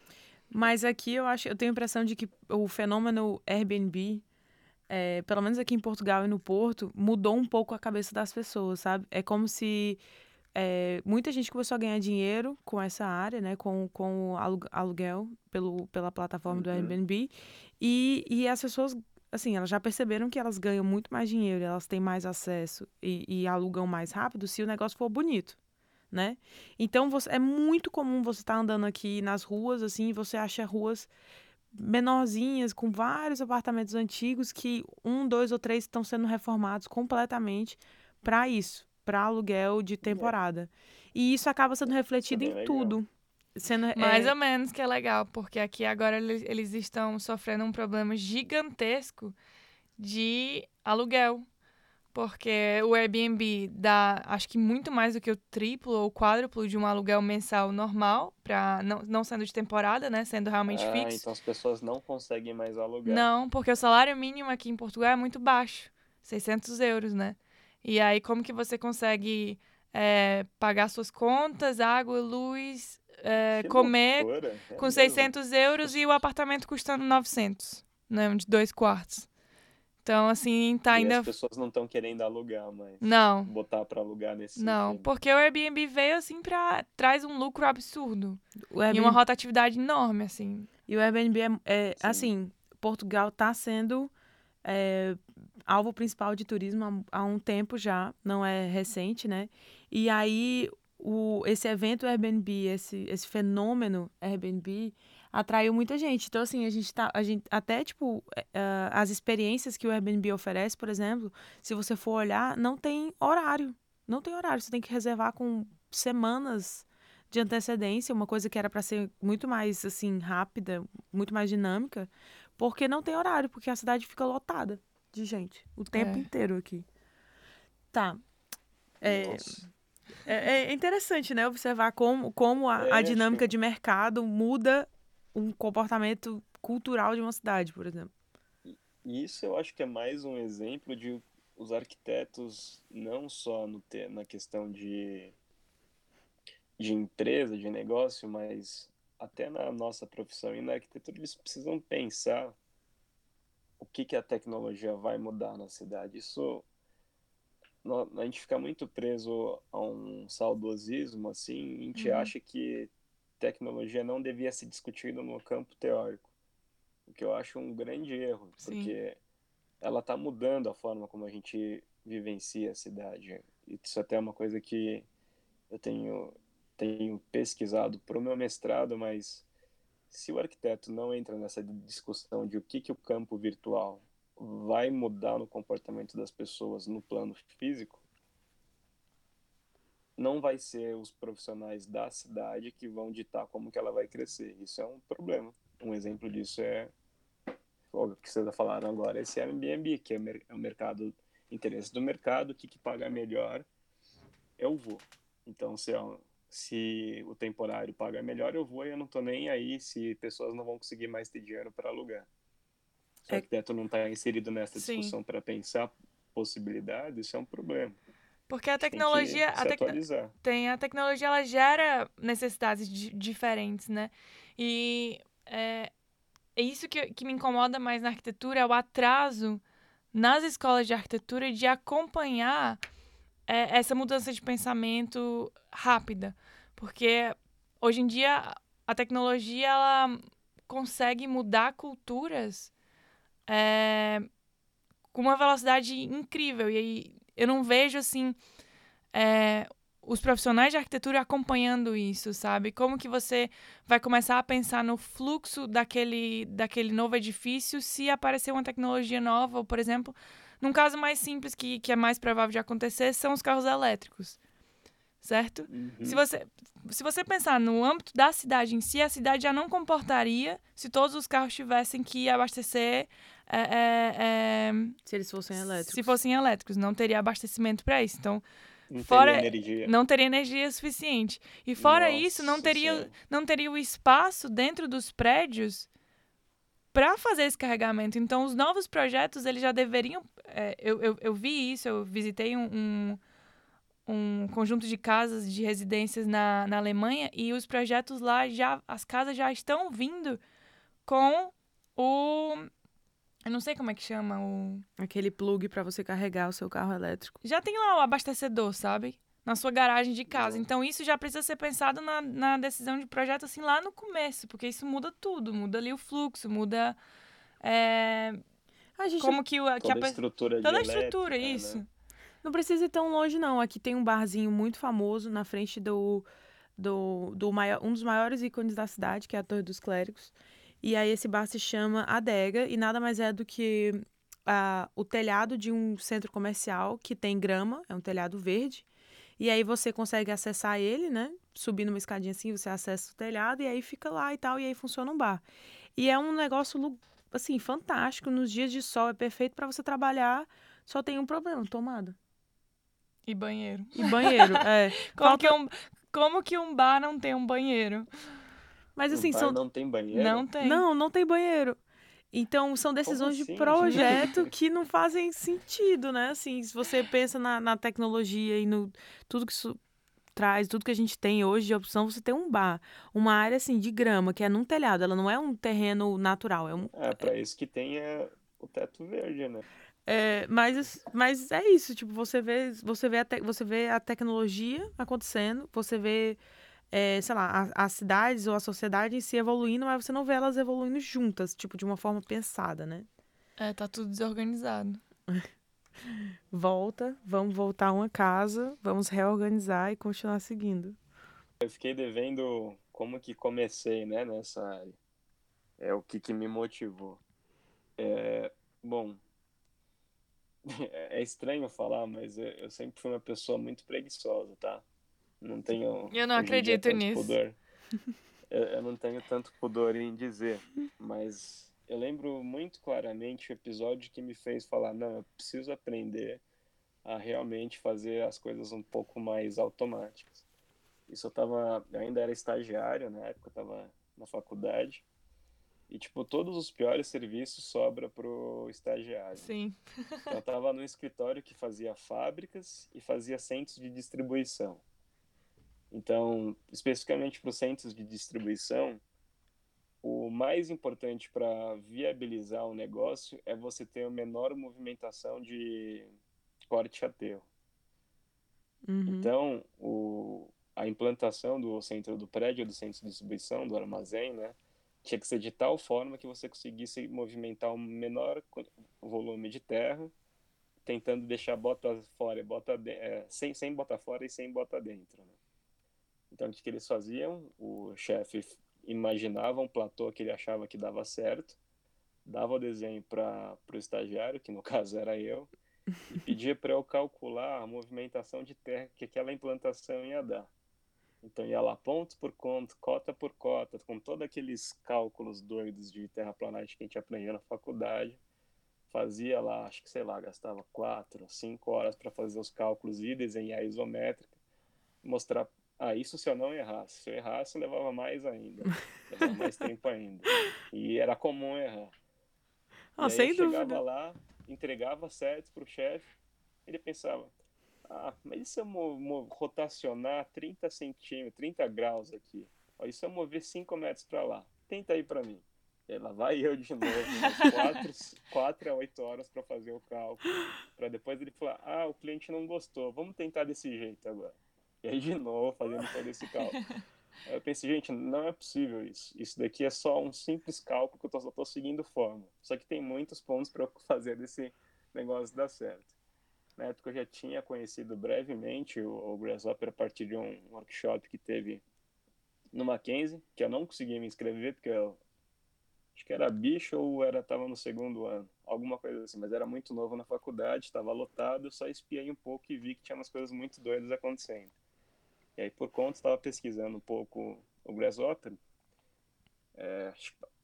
Mas aqui eu acho, eu tenho a impressão de que o fenômeno Airbnb é, pelo menos aqui em Portugal e no Porto, mudou um pouco a cabeça das pessoas, sabe? É como se é, muita gente começou a ganhar dinheiro com essa área, né? Com, com aluguel pelo, pela plataforma uhum. do Airbnb. E, e as pessoas, assim, elas já perceberam que elas ganham muito mais dinheiro, elas têm mais acesso e, e alugam mais rápido se o negócio for bonito. Né? Então você, é muito comum você estar tá andando aqui nas ruas assim, e você acha ruas menorzinhas, com vários apartamentos antigos que um, dois ou três estão sendo reformados completamente para isso, para aluguel de temporada. E isso acaba sendo refletido em legal. tudo. Sendo, Mais é, ou menos que é legal, porque aqui agora eles, eles estão sofrendo um problema gigantesco de aluguel. Porque o Airbnb dá, acho que muito mais do que o triplo ou quádruplo de um aluguel mensal normal, pra, não, não sendo de temporada, né? Sendo realmente ah, fixo. então as pessoas não conseguem mais alugar. Não, porque o salário mínimo aqui em Portugal é muito baixo, 600 euros, né? E aí, como que você consegue é, pagar suas contas, água, luz, é, comer loucura, é com mesmo. 600 euros e o apartamento custando 900, né? De dois quartos. Então, assim, tá E ainda... as pessoas não estão querendo alugar mais. Não, Botar pra alugar nesse não, sentido. porque o Airbnb veio, assim, pra... traz um lucro absurdo o e Airbnb, uma rotatividade enorme, assim. e o Airbnb é, é, Sim. assim, Portugal está sendo é, alvo principal de turismo há, há um tempo já, não é recente, né? E aí o, esse evento Airbnb, esse, esse fenômeno Airbnb atraiu muita gente. Então, assim, a gente tá. A gente, até, tipo, é, as experiências que o Airbnb oferece, por exemplo, se você for olhar, não tem horário. Não tem horário. Você tem que reservar com semanas de antecedência, uma coisa que era para ser muito mais assim rápida, muito mais dinâmica, porque não tem horário, porque a cidade fica lotada de gente o tempo É. inteiro aqui. Tá. É, é, é interessante, né? Observar como, como a, É, a acho dinâmica de mercado muda um comportamento cultural de uma cidade, por exemplo. E isso eu acho que é mais um exemplo de os arquitetos, não só no te, na questão de, de empresa, de negócio, mas até na nossa profissão e na arquitetura, eles precisam pensar o que, que a tecnologia vai mudar na cidade. Isso a gente fica muito preso a um saudosismo, assim, a gente Uhum. acha que tecnologia não devia ser discutida no campo teórico, o que eu acho um grande erro, Sim. porque ela está mudando a forma como a gente vivencia a cidade. Isso até é uma coisa que eu tenho tenho pesquisado para o meu mestrado, mas se o arquiteto não entra nessa discussão de o que que o campo virtual vai mudar no comportamento das pessoas no plano físico, não vai ser os profissionais da cidade que vão ditar como que ela vai crescer. Isso é um problema. Um exemplo disso é o que vocês falaram agora, esse Airbnb, que é é o mercado, interesse do mercado, o que, que paga melhor, eu vou. Então, se, é um- se o temporário paga melhor, eu vou e eu não tô nem aí se pessoas não vão conseguir mais ter dinheiro para alugar. Se o É- arquiteto não está inserido nessa discussão para pensar possibilidades, isso é um problema. Porque a Tem tecnologia... se a tec- tem a tecnologia ela gera necessidades di- diferentes, né? E é, é isso que, que me incomoda mais na arquitetura é o atraso nas escolas de arquitetura de acompanhar é, essa mudança de pensamento rápida, porque hoje em dia a tecnologia ela consegue mudar culturas é, com uma velocidade incrível. E aí eu não vejo assim é, os profissionais de arquitetura acompanhando isso, sabe? Como que você vai começar a pensar no fluxo daquele, daquele novo edifício se aparecer uma tecnologia nova, ou, por exemplo, num caso mais simples que, que é mais provável de acontecer, são os carros elétricos, certo? Uhum. Se você, se você pensar no âmbito da cidade em si, a cidade já não comportaria se todos os carros tivessem que abastecer é, é, é, Se eles fossem elétricos. se fossem elétricos, não teria abastecimento para isso. Então, Não fora- teria energia. não teria energia suficiente. E fora isso, não Nossa teria, Senhora. não teria o espaço dentro dos prédios para fazer esse carregamento. Então, os novos projetos, eles já deveriam... é, eu, eu, eu vi isso, eu visitei um, um, um conjunto de casas, de residências na, na Alemanha, e os projetos lá, já as casas já estão vindo com o... Eu não sei como é que chama o... Aquele plug para você carregar o seu carro elétrico. já tem lá o abastecedor, sabe? Na sua garagem de casa. Então, isso já precisa ser pensado na, na decisão de projeto, assim, lá no começo, porque isso muda tudo. Muda ali o fluxo, muda. é, A gente como que, o, que Toda a estrutura de Toda a estrutura, né? isso. não precisa ir tão longe, não. Aqui tem um barzinho muito famoso na frente do, do, do maior, um dos maiores ícones da cidade, que é a Torre dos Clérigos. E aí esse bar se chama Adega e nada mais é do que ah, o telhado de um centro comercial que tem grama, é um telhado verde. E aí você consegue acessar ele, né? Subindo uma escadinha assim, você acessa o telhado e aí fica lá e tal, e aí funciona um bar. E é um negócio assim fantástico nos dias de sol, é perfeito para você trabalhar. Só tem um problema, tomada. E banheiro. E banheiro, é. Como, Falta... que um, como que um bar não tem um banheiro? Mas assim, são. Não tem banheiro? Não tem. Não, não tem banheiro. Então, são decisões assim, de projeto gente? que não fazem sentido, né? Assim, se você pensa na, na tecnologia e no tudo que isso traz, tudo que a gente tem hoje de opção, você tem um bar. Uma área, assim, de grama, que é num telhado. Ela não é um terreno natural. É, um, é pra isso que tem é, o teto verde, né? É, mas, mas é isso, tipo, você vê, você vê, a te, você vê a tecnologia acontecendo, você vê é, sei lá, as cidades ou a sociedade em si evoluindo, mas você não vê elas evoluindo juntas, tipo, de uma forma pensada, né? É, tá tudo desorganizado. Volta, vamos voltar a uma casa, vamos reorganizar e continuar seguindo. Eu fiquei devendo como que comecei, né, nessa área. É o que, que me motivou. É, bom, é estranho falar, mas eu sempre fui uma pessoa muito preguiçosa, tá? Não tenho. Eu não acredito nisso. Pudor. Eu, eu, não tenho tanto pudor em dizer, mas eu lembro muito claramente o episódio que me fez falar: não, eu preciso aprender a realmente fazer as coisas um pouco mais automáticas. Isso eu tava. Eu ainda era estagiário na época, eu tava na faculdade. E, tipo, todos os piores serviços sobra pro estagiário. Sim. eu tava no escritório que fazia fábricas e fazia centros de distribuição. Então, especificamente para os centros de distribuição, o mais importante para viabilizar o negócio é você ter a menor movimentação de corte aterro. Uhum. Então, o, a implantação do centro do prédio, do centro de distribuição, do armazém, né, tinha que ser de tal forma que você conseguisse movimentar o menor volume de terra, tentando deixar bota fora, bota de, é, sem, sem bota fora e sem bota dentro. Né? Então, o que eles faziam? O chefe imaginava um platô que ele achava que dava certo, dava o desenho para o estagiário, que no caso era eu, e pedia para eu calcular a movimentação de terra que aquela implantação ia dar. Então ia lá ponto por ponto, cota por cota, com todos aqueles cálculos doidos de terraplanagem que a gente aprendeu na faculdade. Fazia lá, acho que sei lá, gastava quatro, cinco horas para fazer os cálculos e desenhar isométrica, mostrar ah, isso se eu não errasse. Se eu errasse, levava mais ainda. levava mais tempo ainda. E era comum errar. Ah, e sem chegava dúvida. lá, entregava certo pro chefe, ele pensava, ah, mas e se eu rotacionar 30 centímetros, 30 graus aqui? Ó, se eu mover 5 metros para lá? Tenta aí para mim. E lá vai eu de novo, 4 a 8 horas para fazer o cálculo, para depois ele falar, ah, o cliente não gostou, vamos tentar desse jeito agora. E aí de novo fazendo todo esse cálculo. Aí eu pensei, gente, não é possível isso. Isso daqui é só um simples cálculo que eu só estou seguindo forma. Só que tem muitos pontos para fazer desse negócio dar certo. Na época eu já tinha conhecido brevemente o, o Grasshopper a partir de um workshop que teve no Mackenzie, que eu não consegui me inscrever porque eu acho que era bicho ou era tava no segundo ano, alguma coisa assim, mas era muito novo na faculdade, estava lotado, eu só espiei um pouco e vi que tinha umas coisas muito doidas acontecendo. E aí, por conta, estava pesquisando um pouco o Grasshopper. É,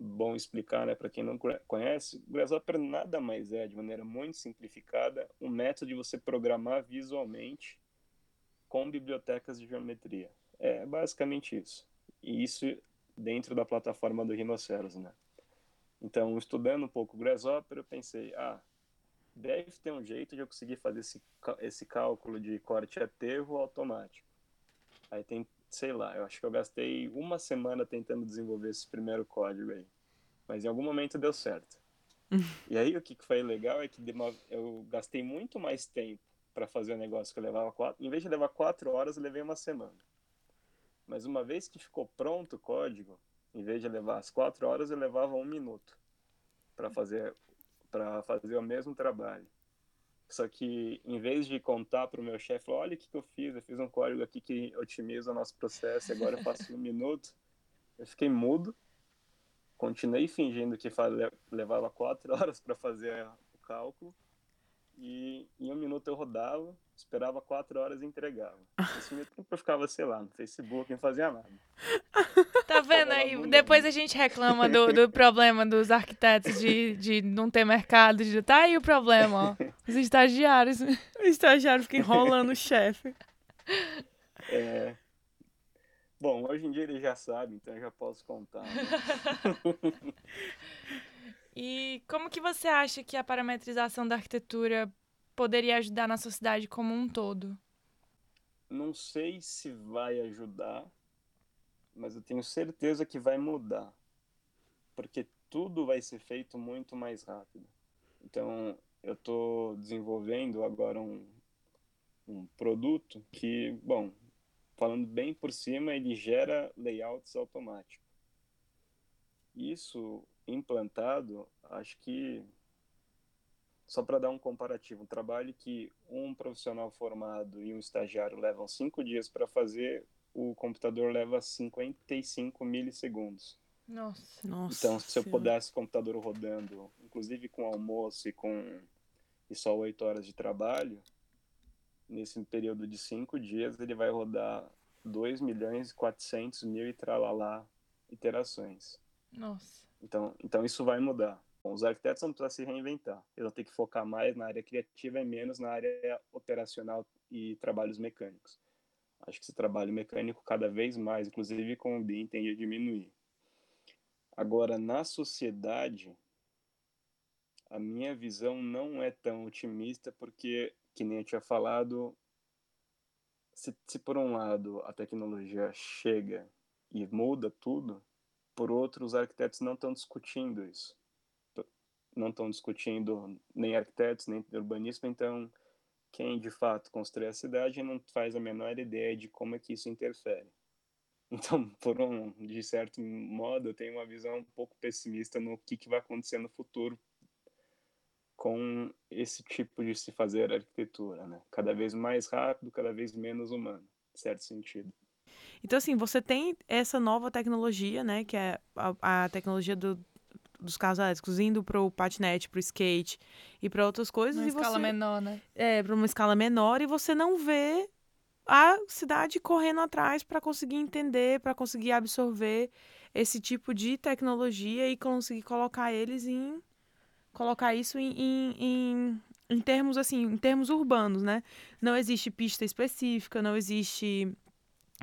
bom explicar, né, para quem não conhece, o Grasshopper nada mais é, de maneira muito simplificada, um método de você programar visualmente com bibliotecas de geometria. É basicamente isso. E isso dentro da plataforma do Rhinoceros, né? Então, estudando um pouco o Grasshopper, eu pensei, ah, deve ter um jeito de eu conseguir fazer esse, esse cálculo de corte aterro automático. Aí tem, sei lá, eu acho que eu gastei uma semana tentando desenvolver esse primeiro código aí. Mas em algum momento deu certo. e aí o que foi legal é que eu gastei muito mais tempo para fazer o negócio que eu levava quatro. Em vez de levar quatro horas, eu levei uma semana. Mas uma vez que ficou pronto o código, em vez de levar as quatro horas, eu levava um minuto para fazer para fazer o mesmo trabalho. Só que, em vez de contar para o meu chefe, olha o que, que eu fiz, eu fiz um código aqui que otimiza o nosso processo, agora eu faço um minuto, eu fiquei mudo. continuei fingindo que levava quatro horas para fazer o cálculo e em um minuto eu rodava, esperava quatro horas e entregava. Nesse meio tempo eu ficava, sei lá, no Facebook, não fazia nada. Tá vendo aí? Depois a gente reclama do, do problema dos arquitetos de, de não ter mercado. De... Tá aí o problema, ó. Os estagiários. O estagiário fica enrolando o chefe. É. Bom, hoje em dia ele já sabe, então eu já posso contar. Né? e como que você acha que a parametrização da arquitetura poderia ajudar na sociedade como um todo? Não sei se vai ajudar, mas eu tenho certeza que vai mudar. Porque tudo vai ser feito muito mais rápido. Então, eu estou desenvolvendo agora um, um produto que, bom, falando bem por cima, ele gera layouts automáticos. Isso implantado, acho que só para dar um comparativo, um trabalho que um profissional formado e um estagiário levam cinco dias para fazer, o computador leva 55 milissegundos. Nossa. Nossa então, se eu pudesse computador rodando, inclusive com almoço e com e só oito horas de trabalho, nesse período de cinco dias, ele vai rodar 2 milhões e 400 mil e tralalá iterações. Nossa. Então, então isso vai mudar. Bom, os arquitetos vão precisar se reinventar. Eles vão ter que focar mais na área criativa e menos na área operacional e trabalhos mecânicos. Acho que esse trabalho mecânico cada vez mais, inclusive com o BIM, tende a diminuir. Agora, na sociedade, a minha visão não é tão otimista porque que nem eu tinha falado, se, se por um lado a tecnologia chega e muda tudo, por outro os arquitetos não estão discutindo isso. Não estão discutindo nem arquitetos, nem urbanismo, então quem de fato constrói a cidade não faz a menor ideia de como é que isso interfere. Então, por um, de certo modo, eu tenho uma visão um pouco pessimista no que, que vai acontecer no futuro com esse tipo de se fazer arquitetura, né? Cada vez mais rápido, cada vez menos humano, em certo sentido. Então, assim, você tem essa nova tecnologia, né? Que é a, a tecnologia do, dos carros elétricos indo para o patinete, para o skate e para outras coisas. Uma escala você, menor, né? É, para uma escala menor e você não vê a cidade correndo atrás para conseguir entender, para conseguir absorver esse tipo de tecnologia e conseguir colocar eles em colocar isso em, em, em, em termos assim, em termos urbanos, né? Não existe pista específica, não existe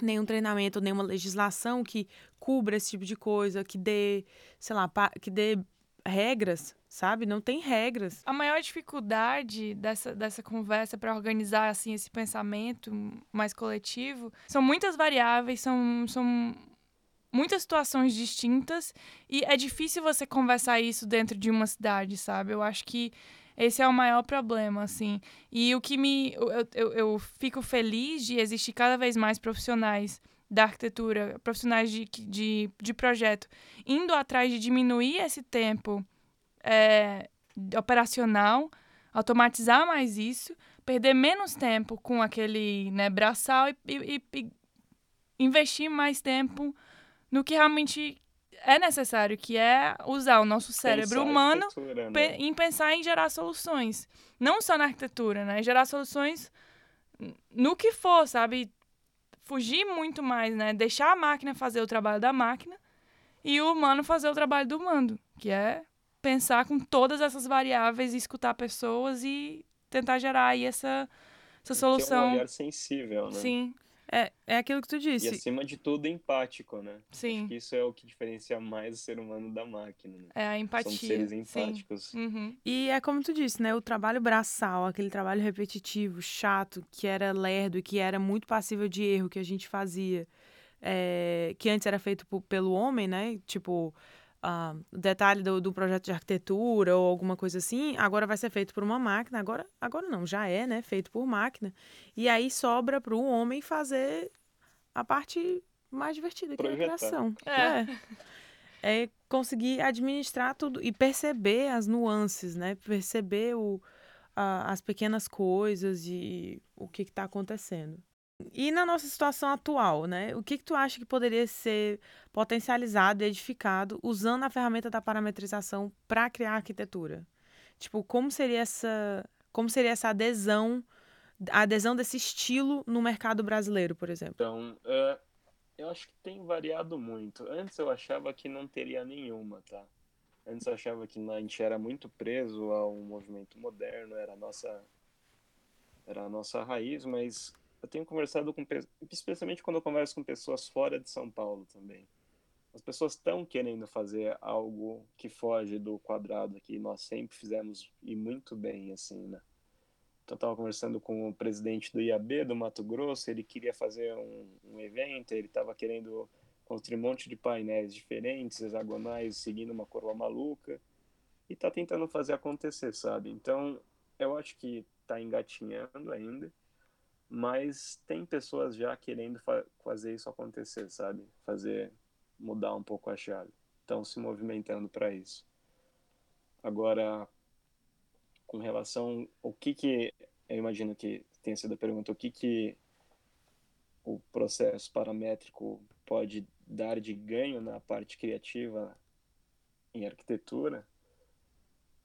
nenhum treinamento, nenhuma legislação que cubra esse tipo de coisa, que dê, sei lá, que dê regras, sabe? Não tem regras. A maior dificuldade dessa, dessa conversa para organizar assim esse pensamento mais coletivo são muitas variáveis, são, são muitas situações distintas e é difícil você conversar isso dentro de uma cidade, sabe? Eu acho que esse é o maior problema, assim. E o que me. Eu, eu, eu fico feliz de existir cada vez mais profissionais da arquitetura, profissionais de, de, de projeto, indo atrás de diminuir esse tempo é, operacional, automatizar mais isso, perder menos tempo com aquele né, braçal e, e, e investir mais tempo no que realmente é necessário, que é usar o nosso cérebro pensar humano né? em pensar em gerar soluções. Não só na arquitetura, né? Gerar soluções no que for, sabe? Fugir muito mais, né? Deixar a máquina fazer o trabalho da máquina e o humano fazer o trabalho do humano, que é pensar com todas essas variáveis, escutar pessoas e tentar gerar aí essa, essa solução. Ter um olhar sensível, né? Sim. É, é aquilo que tu disse. E acima de tudo, empático, né? Sim. Acho que isso é o que diferencia mais o ser humano da máquina. Né? É a empatia. Somos seres empáticos. Uhum. E é como tu disse, né? O trabalho braçal, aquele trabalho repetitivo, chato, que era lerdo e que era muito passível de erro que a gente fazia. É, que antes era feito por, pelo homem, né? Tipo, uh, detalhe do, do projeto de arquitetura ou alguma coisa assim, agora vai ser feito por uma máquina. Agora, agora não, já é, né? Feito por máquina. E aí sobra para o homem fazer a parte mais divertida, que é a criação. É. é. é conseguir administrar tudo e perceber as nuances, né? Perceber o, as pequenas coisas e o que está acontecendo. E na nossa situação atual, né? O que, que tu acha que poderia ser potencializado e edificado usando a ferramenta da parametrização para criar arquitetura? Tipo, como seria essa, como seria essa adesão, a adesão desse estilo no mercado brasileiro, por exemplo? Então, uh, eu acho que tem variado muito. Antes eu achava que não teria nenhuma, tá? Antes eu achava que a gente era muito preso ao movimento moderno, era a nossa era a nossa raiz, mas eu tenho conversado com especialmente quando eu converso com pessoas fora de São Paulo também. As pessoas estão querendo fazer algo que foge do quadrado que nós sempre fizemos e muito bem assim, né? Então, eu estava conversando com o presidente do IAB do Mato Grosso, ele queria fazer um, um evento, ele estava querendo construir um monte de painéis diferentes, hexagonais, seguindo uma curva maluca, e está tentando fazer acontecer, sabe? Então, eu acho que está engatinhando ainda, mas tem pessoas já querendo fa fazer isso acontecer, sabe? Fazer mudar um pouco a chave. Estão se movimentando para isso. Agora, com relação o que que eu imagino que tenha sido a pergunta, o que que o processo paramétrico pode dar de ganho na parte criativa em arquitetura?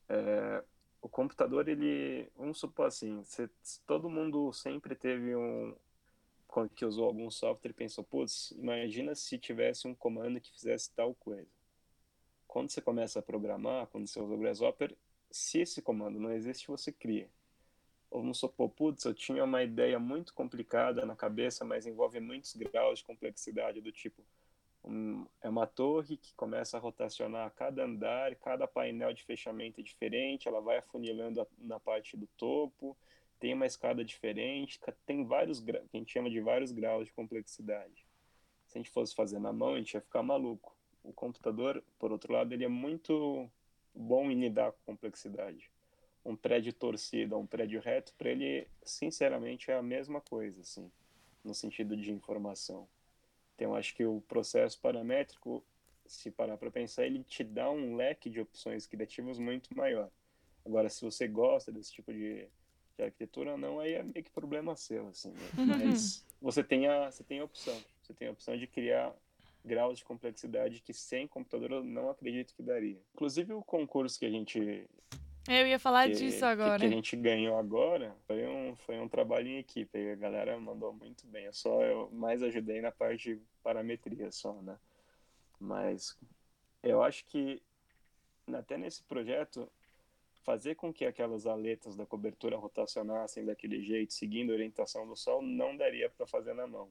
É, o computador, ele, vamos supor assim, se, todo mundo sempre teve um, que usou algum software, pensou, putz, imagina se tivesse um comando que fizesse tal coisa. Quando você começa a programar, quando você usa o Grasshopper, se esse comando não existe, você cria. Ou vamos supor, putz, eu tinha uma ideia muito complicada na cabeça, mas envolve muitos graus de complexidade, do tipo, um, é uma torre que começa a rotacionar cada andar, cada painel de fechamento é diferente, ela vai afunilando a, na parte do topo, tem uma escada diferente, tem vários que a gente chama de vários graus de complexidade. Se a gente fosse fazer na mão, a gente ia ficar maluco. O computador, por outro lado, ele é muito bom em lidar com complexidade. Um prédio torcido, um prédio reto, para ele, sinceramente, é a mesma coisa, assim, no sentido de informação. Então, acho que o processo paramétrico, se parar para pensar, ele te dá um leque de opções criativas muito maior. Agora, se você gosta desse tipo de, de arquitetura, não, aí é meio que problema seu, assim. Né? Mas você tem a, você tem a opção. Você tem a opção de criar graus de complexidade que sem computador eu não acredito que daria. Inclusive o concurso que a gente eu ia falar que, disso agora. Que, que, a gente ganhou agora foi um, foi um trabalho em equipe. A galera mandou muito bem. Eu só eu mais ajudei na parte de parametria só, né? Mas eu acho que até nesse projeto fazer com que aquelas aletas da cobertura rotacionassem daquele jeito, seguindo a orientação do sol, não daria para fazer na mão.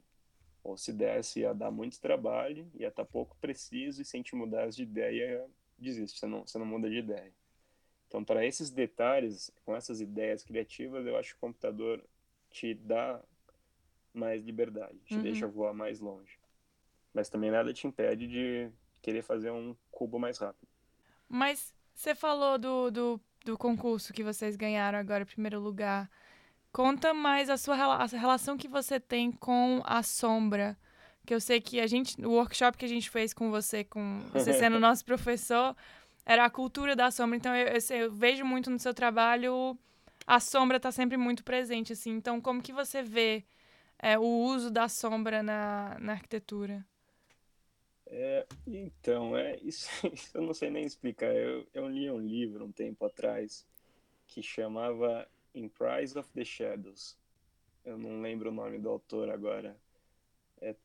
Ou se desse, ia dar muito trabalho, ia estar tá pouco preciso, e sem te mudar de ideia, desiste, você não, você não muda de ideia. Então, para esses detalhes, com essas ideias criativas, eu acho que o computador te dá mais liberdade, te uhum. deixa voar mais longe. Mas também nada te impede de querer fazer um cubo mais rápido. Mas você falou do, do, do concurso que vocês ganharam agora em primeiro lugar. Conta mais a sua a relação que você tem com a sombra. Que eu sei que a gente, o workshop que a gente fez com você, com você sendo nosso professor, era a cultura da sombra. Então, eu, eu, eu vejo muito no seu trabalho a sombra está sempre muito presente, assim. Então, como que você vê é, o uso da sombra na, na arquitetura? É, então, é isso, isso, eu não sei nem explicar. Eu, eu li um livro um tempo atrás que chamava In Price of the Shadows. Eu não lembro o nome do autor agora. É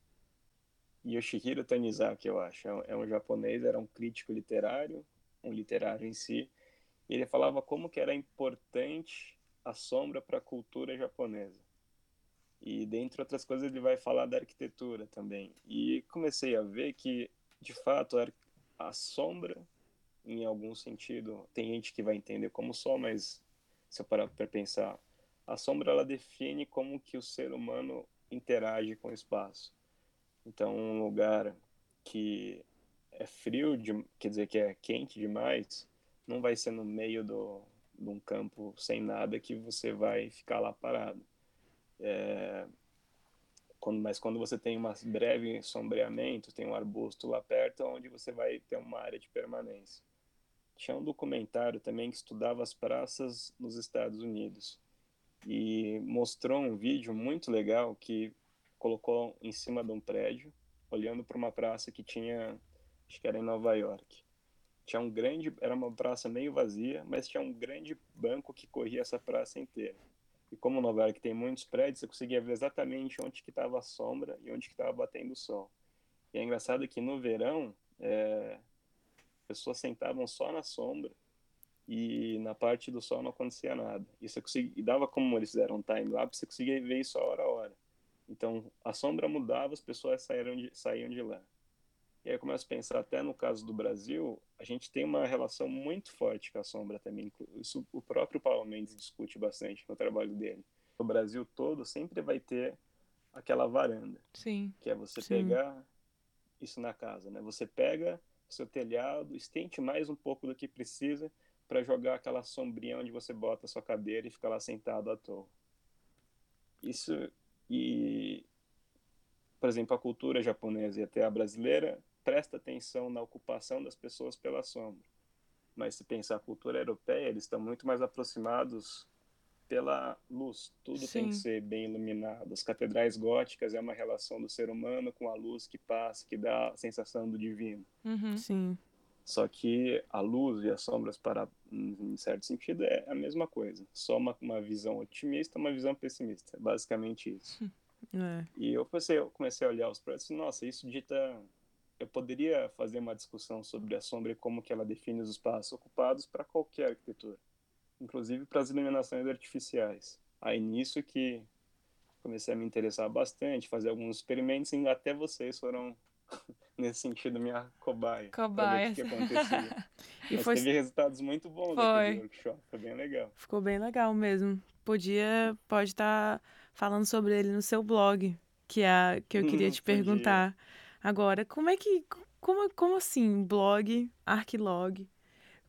Yoshihiro Tanizaki, eu acho. É um, é um japonês, era um crítico literário um literário em si, ele falava como que era importante a sombra para a cultura japonesa. E dentre outras coisas ele vai falar da arquitetura também. E comecei a ver que de fato a sombra em algum sentido, tem gente que vai entender como só, mas se eu parar para pensar, a sombra ela define como que o ser humano interage com o espaço. Então, um lugar que é frio, de, quer dizer que é quente demais, não vai ser no meio do, de um campo sem nada que você vai ficar lá parado. É, quando, mas quando você tem um breve sombreamento, tem um arbusto lá perto, onde você vai ter uma área de permanência. Tinha um documentário também que estudava as praças nos Estados Unidos e mostrou um vídeo muito legal que colocou em cima de um prédio, olhando para uma praça que tinha, acho que era em Nova York. Tinha um grande, era uma praça meio vazia, mas tinha um grande banco que corria essa praça inteira. E como Nova York tem muitos prédios, você conseguia ver exatamente onde que estava a sombra e onde que estava batendo o sol. E é engraçado que no verão, é, pessoas sentavam só na sombra e na parte do sol não acontecia nada. E você conseguia, e dava como eles fizeram um time lapse, você conseguia ver isso a hora a hora. Então a sombra mudava, as pessoas saíram de, saíam de lá. E aí eu começo a pensar, até no caso do Brasil, a gente tem uma relação muito forte com a sombra também. Isso o próprio Paulo Mendes discute bastante no trabalho dele. O Brasil todo sempre vai ter aquela varanda. Sim. Que é você Sim. pegar isso na casa, né? Você pega seu telhado, estende mais um pouco do que precisa para jogar aquela sombrinha onde você bota a sua cadeira e fica lá sentado à toa. Isso e por exemplo, a cultura japonesa e até a brasileira presta atenção na ocupação das pessoas pela sombra. Mas se pensar a cultura europeia, eles estão muito mais aproximados pela luz. Tudo tem que Sim. ser bem iluminado. As catedrais góticas é uma relação do ser humano com a luz que passa, que dá a sensação do divino. Uhum. Sim. Só que a luz e as sombras, para, em certo sentido, é a mesma coisa. Só uma, uma visão otimista, uma visão pessimista. É basicamente isso. É. E eu comecei, eu comecei a olhar os projetos e, nossa, isso dita... Eu poderia fazer uma discussão sobre a sombra e como que ela define os espaços ocupados para qualquer arquitetura. Inclusive para as iluminações artificiais. Aí nisso que comecei a me interessar bastante, fazer alguns experimentos e até vocês foram, nesse sentido, minha cobaia. Cobaia. o que, que acontecia. E Mas foi, teve resultados muito bons Foi. workshop, foi bem legal. ficou bem legal mesmo. Podia, pode estar falando sobre ele no seu blog, que é que eu queria te Podia. perguntar. Agora, como é que, como, como assim, blog, Arquilog?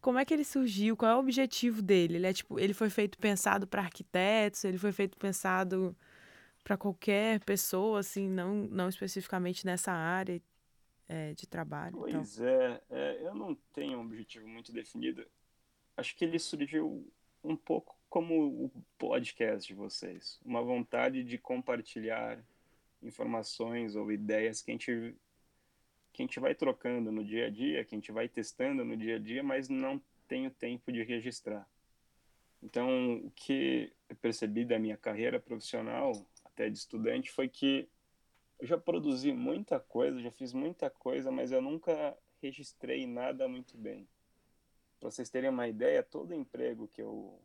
Como é que ele surgiu? Qual é o objetivo dele? Ele é tipo, ele foi feito pensado para arquitetos, ele foi feito pensado para qualquer pessoa, assim, não, não especificamente nessa área é, de trabalho. Então. Pois é, é, eu não tenho um objetivo muito definido. Acho que ele surgiu um pouco como o podcast de vocês, uma vontade de compartilhar informações ou ideias que a gente que a gente vai trocando no dia a dia, que a gente vai testando no dia a dia, mas não tem o tempo de registrar. Então, o que eu percebi da minha carreira profissional, até de estudante, foi que eu já produzi muita coisa, já fiz muita coisa, mas eu nunca registrei nada muito bem. Para vocês terem uma ideia, todo emprego que eu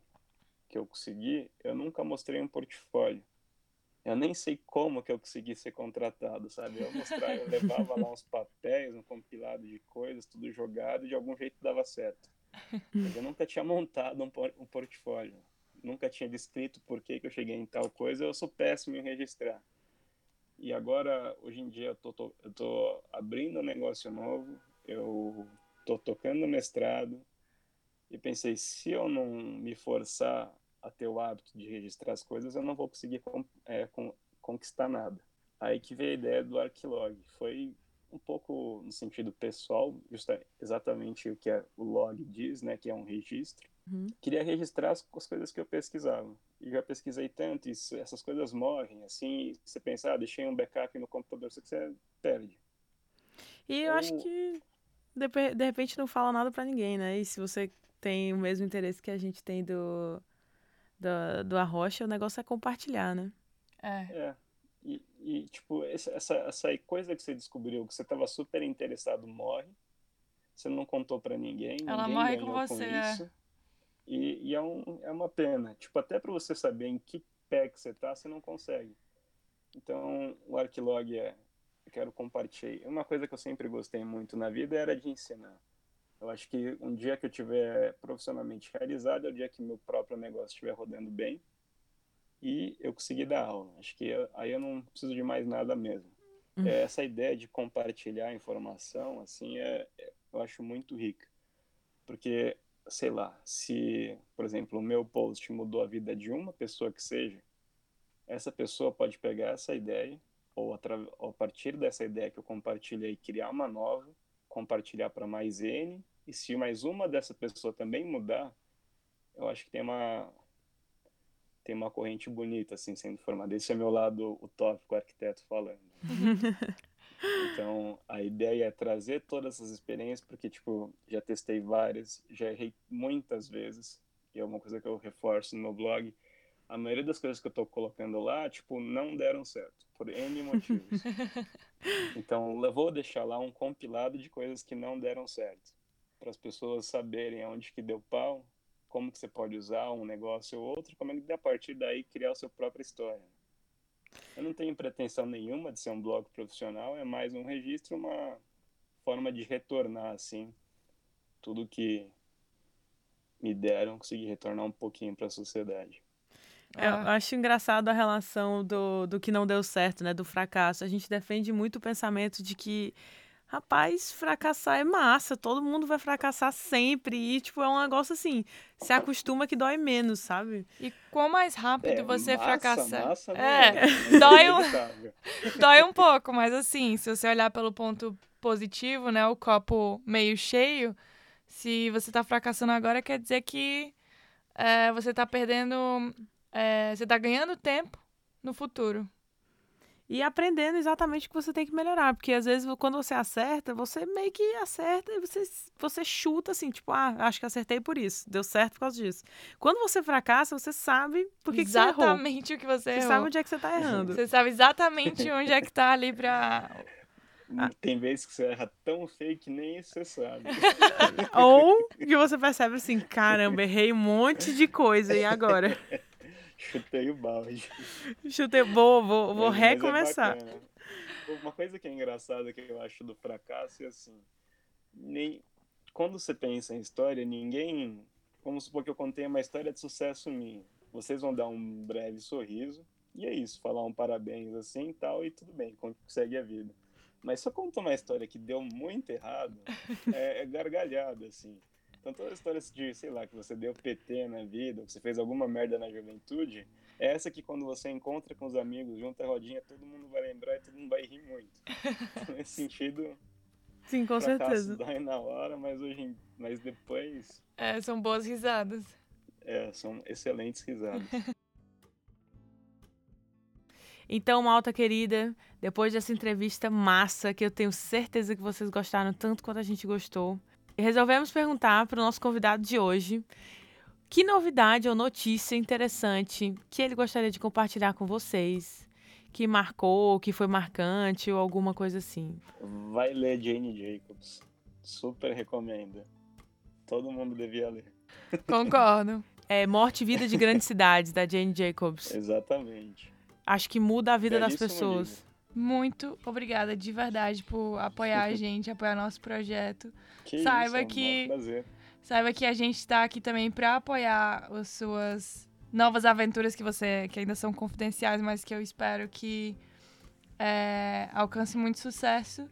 que eu consegui, eu nunca mostrei um portfólio. Eu nem sei como que eu consegui ser contratado, sabe? Eu mostrava, eu levava lá uns papéis, um compilado de coisas, tudo jogado, e de algum jeito dava certo. Mas eu nunca tinha montado um, um portfólio. Nunca tinha descrito por que, que eu cheguei em tal coisa. Eu sou péssimo em registrar. E agora, hoje em dia, eu tô, tô- eu tô abrindo um negócio novo, eu tô tocando mestrado, e pensei, se eu não me forçar a ter o hábito de registrar as coisas, eu não vou conseguir con- é, con- conquistar nada. Aí que veio a ideia do Arquilog. Foi um pouco no sentido pessoal, justa- exatamente o que o log diz, né, que é um registro. Uhum. Queria registrar as, as coisas que eu pesquisava. E já pesquisei tanto, e essas coisas morrem, assim, você pensa, ah, deixei um backup no computador, só que você perde. E eu acho que de, de repente não fala nada pra ninguém, né? E se você tem o mesmo interesse que a gente tem do, do, do Arrocha, o negócio é compartilhar, né? É. É. E, e, tipo, essa, essa coisa que você descobriu, que você estava super interessado, morre. Você não contou pra ninguém. Ela ninguém morre com você, é. isso. E, e é, um, é uma pena. Tipo, até pra você saber em que pé que você tá, você não consegue. Então, o Arquilog é. Eu quero compartilhar. Uma coisa que eu sempre gostei muito na vida era de ensinar. Eu acho que um dia que eu tiver profissionalmente realizado é o dia que meu próprio negócio estiver rodando bem e eu conseguir dar aula. Acho que eu- aí eu não preciso de mais nada mesmo. Hum. É, essa ideia de compartilhar informação, assim, é, é- eu acho muito rica. Porque, sei lá, se, por exemplo, o meu post mudou a vida de uma pessoa que seja, essa pessoa pode pegar essa ideia, ou a partir dessa ideia que eu compartilhei, criar uma nova, compartilhar para mais N, e se mais uma dessa pessoa também mudar, eu acho que tem uma tem uma corrente bonita assim sendo formada. Esse é meu lado utópico arquiteto falando. então, a ideia é trazer todas essas experiências porque tipo, já testei várias, já errei muitas vezes, e é uma coisa que eu reforço no meu blog. A maioria das coisas que eu estou colocando lá, tipo, não deram certo, por N motivos. então, eu vou deixar lá um compilado de coisas que não deram certo, para as pessoas saberem aonde que deu pau, como que você pode usar um negócio ou outro, como ele a partir daí criar a sua própria história. Eu não tenho pretensão nenhuma de ser um blog profissional, é mais um registro, uma forma de retornar assim tudo que me deram, conseguir retornar um pouquinho para a sociedade. É, eu acho engraçado a relação do, do que não deu certo, né? Do fracasso. A gente defende muito o pensamento de que Rapaz, fracassar é massa, todo mundo vai fracassar sempre. E, tipo, é um negócio assim, se acostuma que dói menos, sabe? E quanto mais rápido é, você massa, fracassar. Massa, é, é, dói um, dói um pouco, mas assim, se você olhar pelo ponto positivo, né? O copo meio cheio, se você tá fracassando agora, quer dizer que é, você tá perdendo. É, você tá ganhando tempo no futuro e aprendendo exatamente o que você tem que melhorar. Porque às vezes, quando você acerta, você meio que acerta e você, você chuta assim, tipo, ah, acho que acertei por isso, deu certo por causa disso. Quando você fracassa, você sabe por que, exatamente que o que você, você errou. Você sabe onde é que você tá errando. Você sabe exatamente onde é que tá ali pra. Ah. Tem vezes que você erra tão feio que nem você sabe. Ou que você percebe assim, caramba, errei um monte de coisa, e agora? Chutei o balde. Chutei, vou, vou, vou é, recomeçar. É Uma coisa que é engraçada que eu acho do fracasso é assim, nem quando você pensa em história, ninguém, vamos supor que eu contei uma história de sucesso minha. Vocês vão dar um breve sorriso e é isso, falar um parabéns assim e tal e tudo bem, consegue a vida. Mas se eu conto uma história que deu muito errado, é, é gargalhada assim. Então todas as histórias de, sei lá, que você deu PT na vida, que você fez alguma merda na juventude, é essa que quando você encontra com os amigos, junta a rodinha, todo mundo vai lembrar e todo mundo vai rir muito. Então, nesse sentido, Sim, com certeza. dói na hora, mas hoje, mas depois. É, são boas risadas. É, são excelentes risadas. Então, malta querida, depois dessa entrevista massa, que eu tenho certeza que vocês gostaram tanto quanto a gente gostou, resolvemos perguntar para o nosso convidado de hoje que novidade ou notícia interessante que ele gostaria de compartilhar com vocês, que marcou, que foi marcante ou alguma coisa assim. Vai ler Jane Jacobs. Super recomendo. Todo mundo devia ler. Concordo. É Morte e Vida de Grandes Cidades, da Jane Jacobs. Exatamente. Acho que muda a vida Belíssimo das pessoas. livro. Muito obrigada de verdade por apoiar a gente, apoiar nosso projeto. Que Saiba isso, é um que- prazer. Saiba que a gente está aqui também para apoiar as suas novas aventuras que você que ainda são confidenciais, mas que eu espero que é, alcance muito sucesso.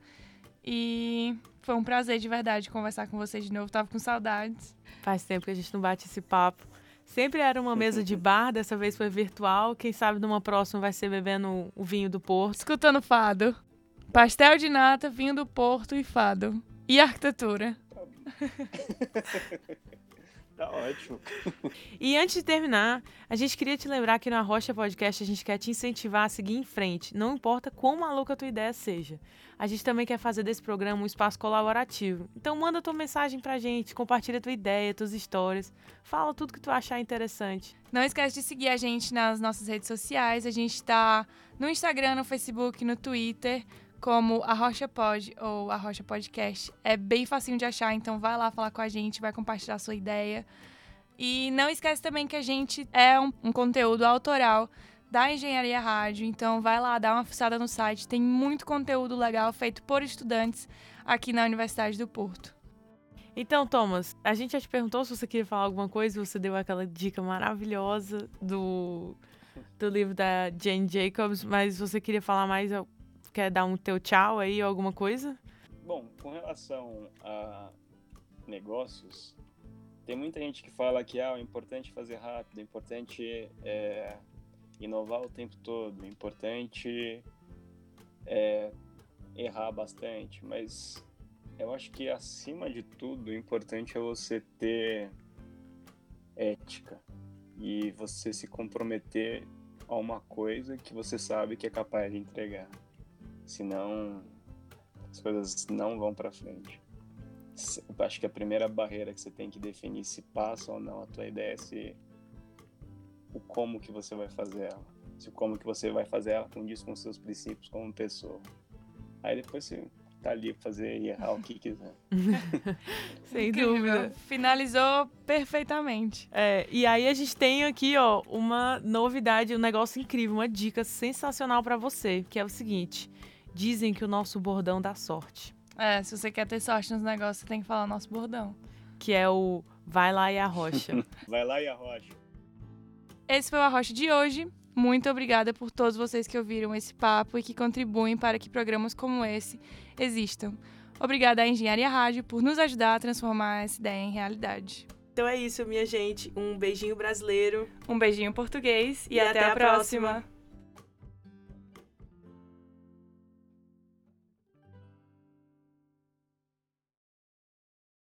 E foi um prazer de verdade conversar com você de novo. Tava com saudades. Faz tempo que a gente não bate esse papo. Sempre era uma mesa de bar, dessa vez foi virtual. Quem sabe numa próxima vai ser bebendo o vinho do Porto. Escutando fado. Pastel de nata, vinho do Porto e fado. E arquitetura. Tá ótimo. E antes de terminar, a gente queria te lembrar que no Arrocha Podcast a gente quer te incentivar a seguir em frente, não importa quão maluca a tua ideia seja. A gente também quer fazer desse programa um espaço colaborativo. Então manda tua mensagem pra gente, compartilha tua ideia, tuas histórias, fala tudo que tu achar interessante. Não esquece de seguir a gente nas nossas redes sociais. A gente tá no Instagram, no Facebook, no Twitter, como a Rocha Pod ou a Rocha Podcast. É bem facinho de achar, então vai lá falar com a gente, vai compartilhar a sua ideia. E não esquece também que a gente é um, um conteúdo autoral da Engenharia Rádio, então vai lá dar uma fuçada no site, tem muito conteúdo legal feito por estudantes aqui na Universidade do Porto. Então, Thomas, a gente já te perguntou se você queria falar alguma coisa, você deu aquela dica maravilhosa do, do livro da Jane Jacobs, mas você queria falar mais, quer dar um teu tchau aí ou alguma coisa? Bom, com relação a negócios, tem muita gente que fala que ah, é importante fazer rápido, é importante é, inovar o tempo todo, é importante é, errar bastante, mas eu acho que acima de tudo, o importante é você ter ética. e você se comprometer a uma coisa que você sabe que é capaz de entregar. Senão, as coisas não vão para frente. Eu acho que a primeira barreira que você tem que definir se passa ou não a tua ideia é se o como que você vai fazer ela. Se o como que você vai fazer ela condiz com os seus princípios como pessoa. Aí depois você tá ali pra fazer e errar o que quiser. Sem Incrível. dúvida. Finalizou perfeitamente. É, e aí a gente tem aqui, ó, uma novidade, um negócio incrível, uma dica sensacional pra você, que é o seguinte: dizem que o nosso bordão dá sorte, É, se você quer ter sorte nos negócios, você tem que falar nosso bordão. que é o vai lá e arrocha. Vai lá e arrocha. Esse foi o Arrocha de hoje. Muito obrigada por todos vocês que ouviram esse papo e que contribuem para que programas como esse existam. Obrigada à Engenharia Rádio por nos ajudar a transformar essa ideia em realidade. então é isso, minha gente. Um beijinho brasileiro. Um beijinho português e, E até, até a a próxima. próxima.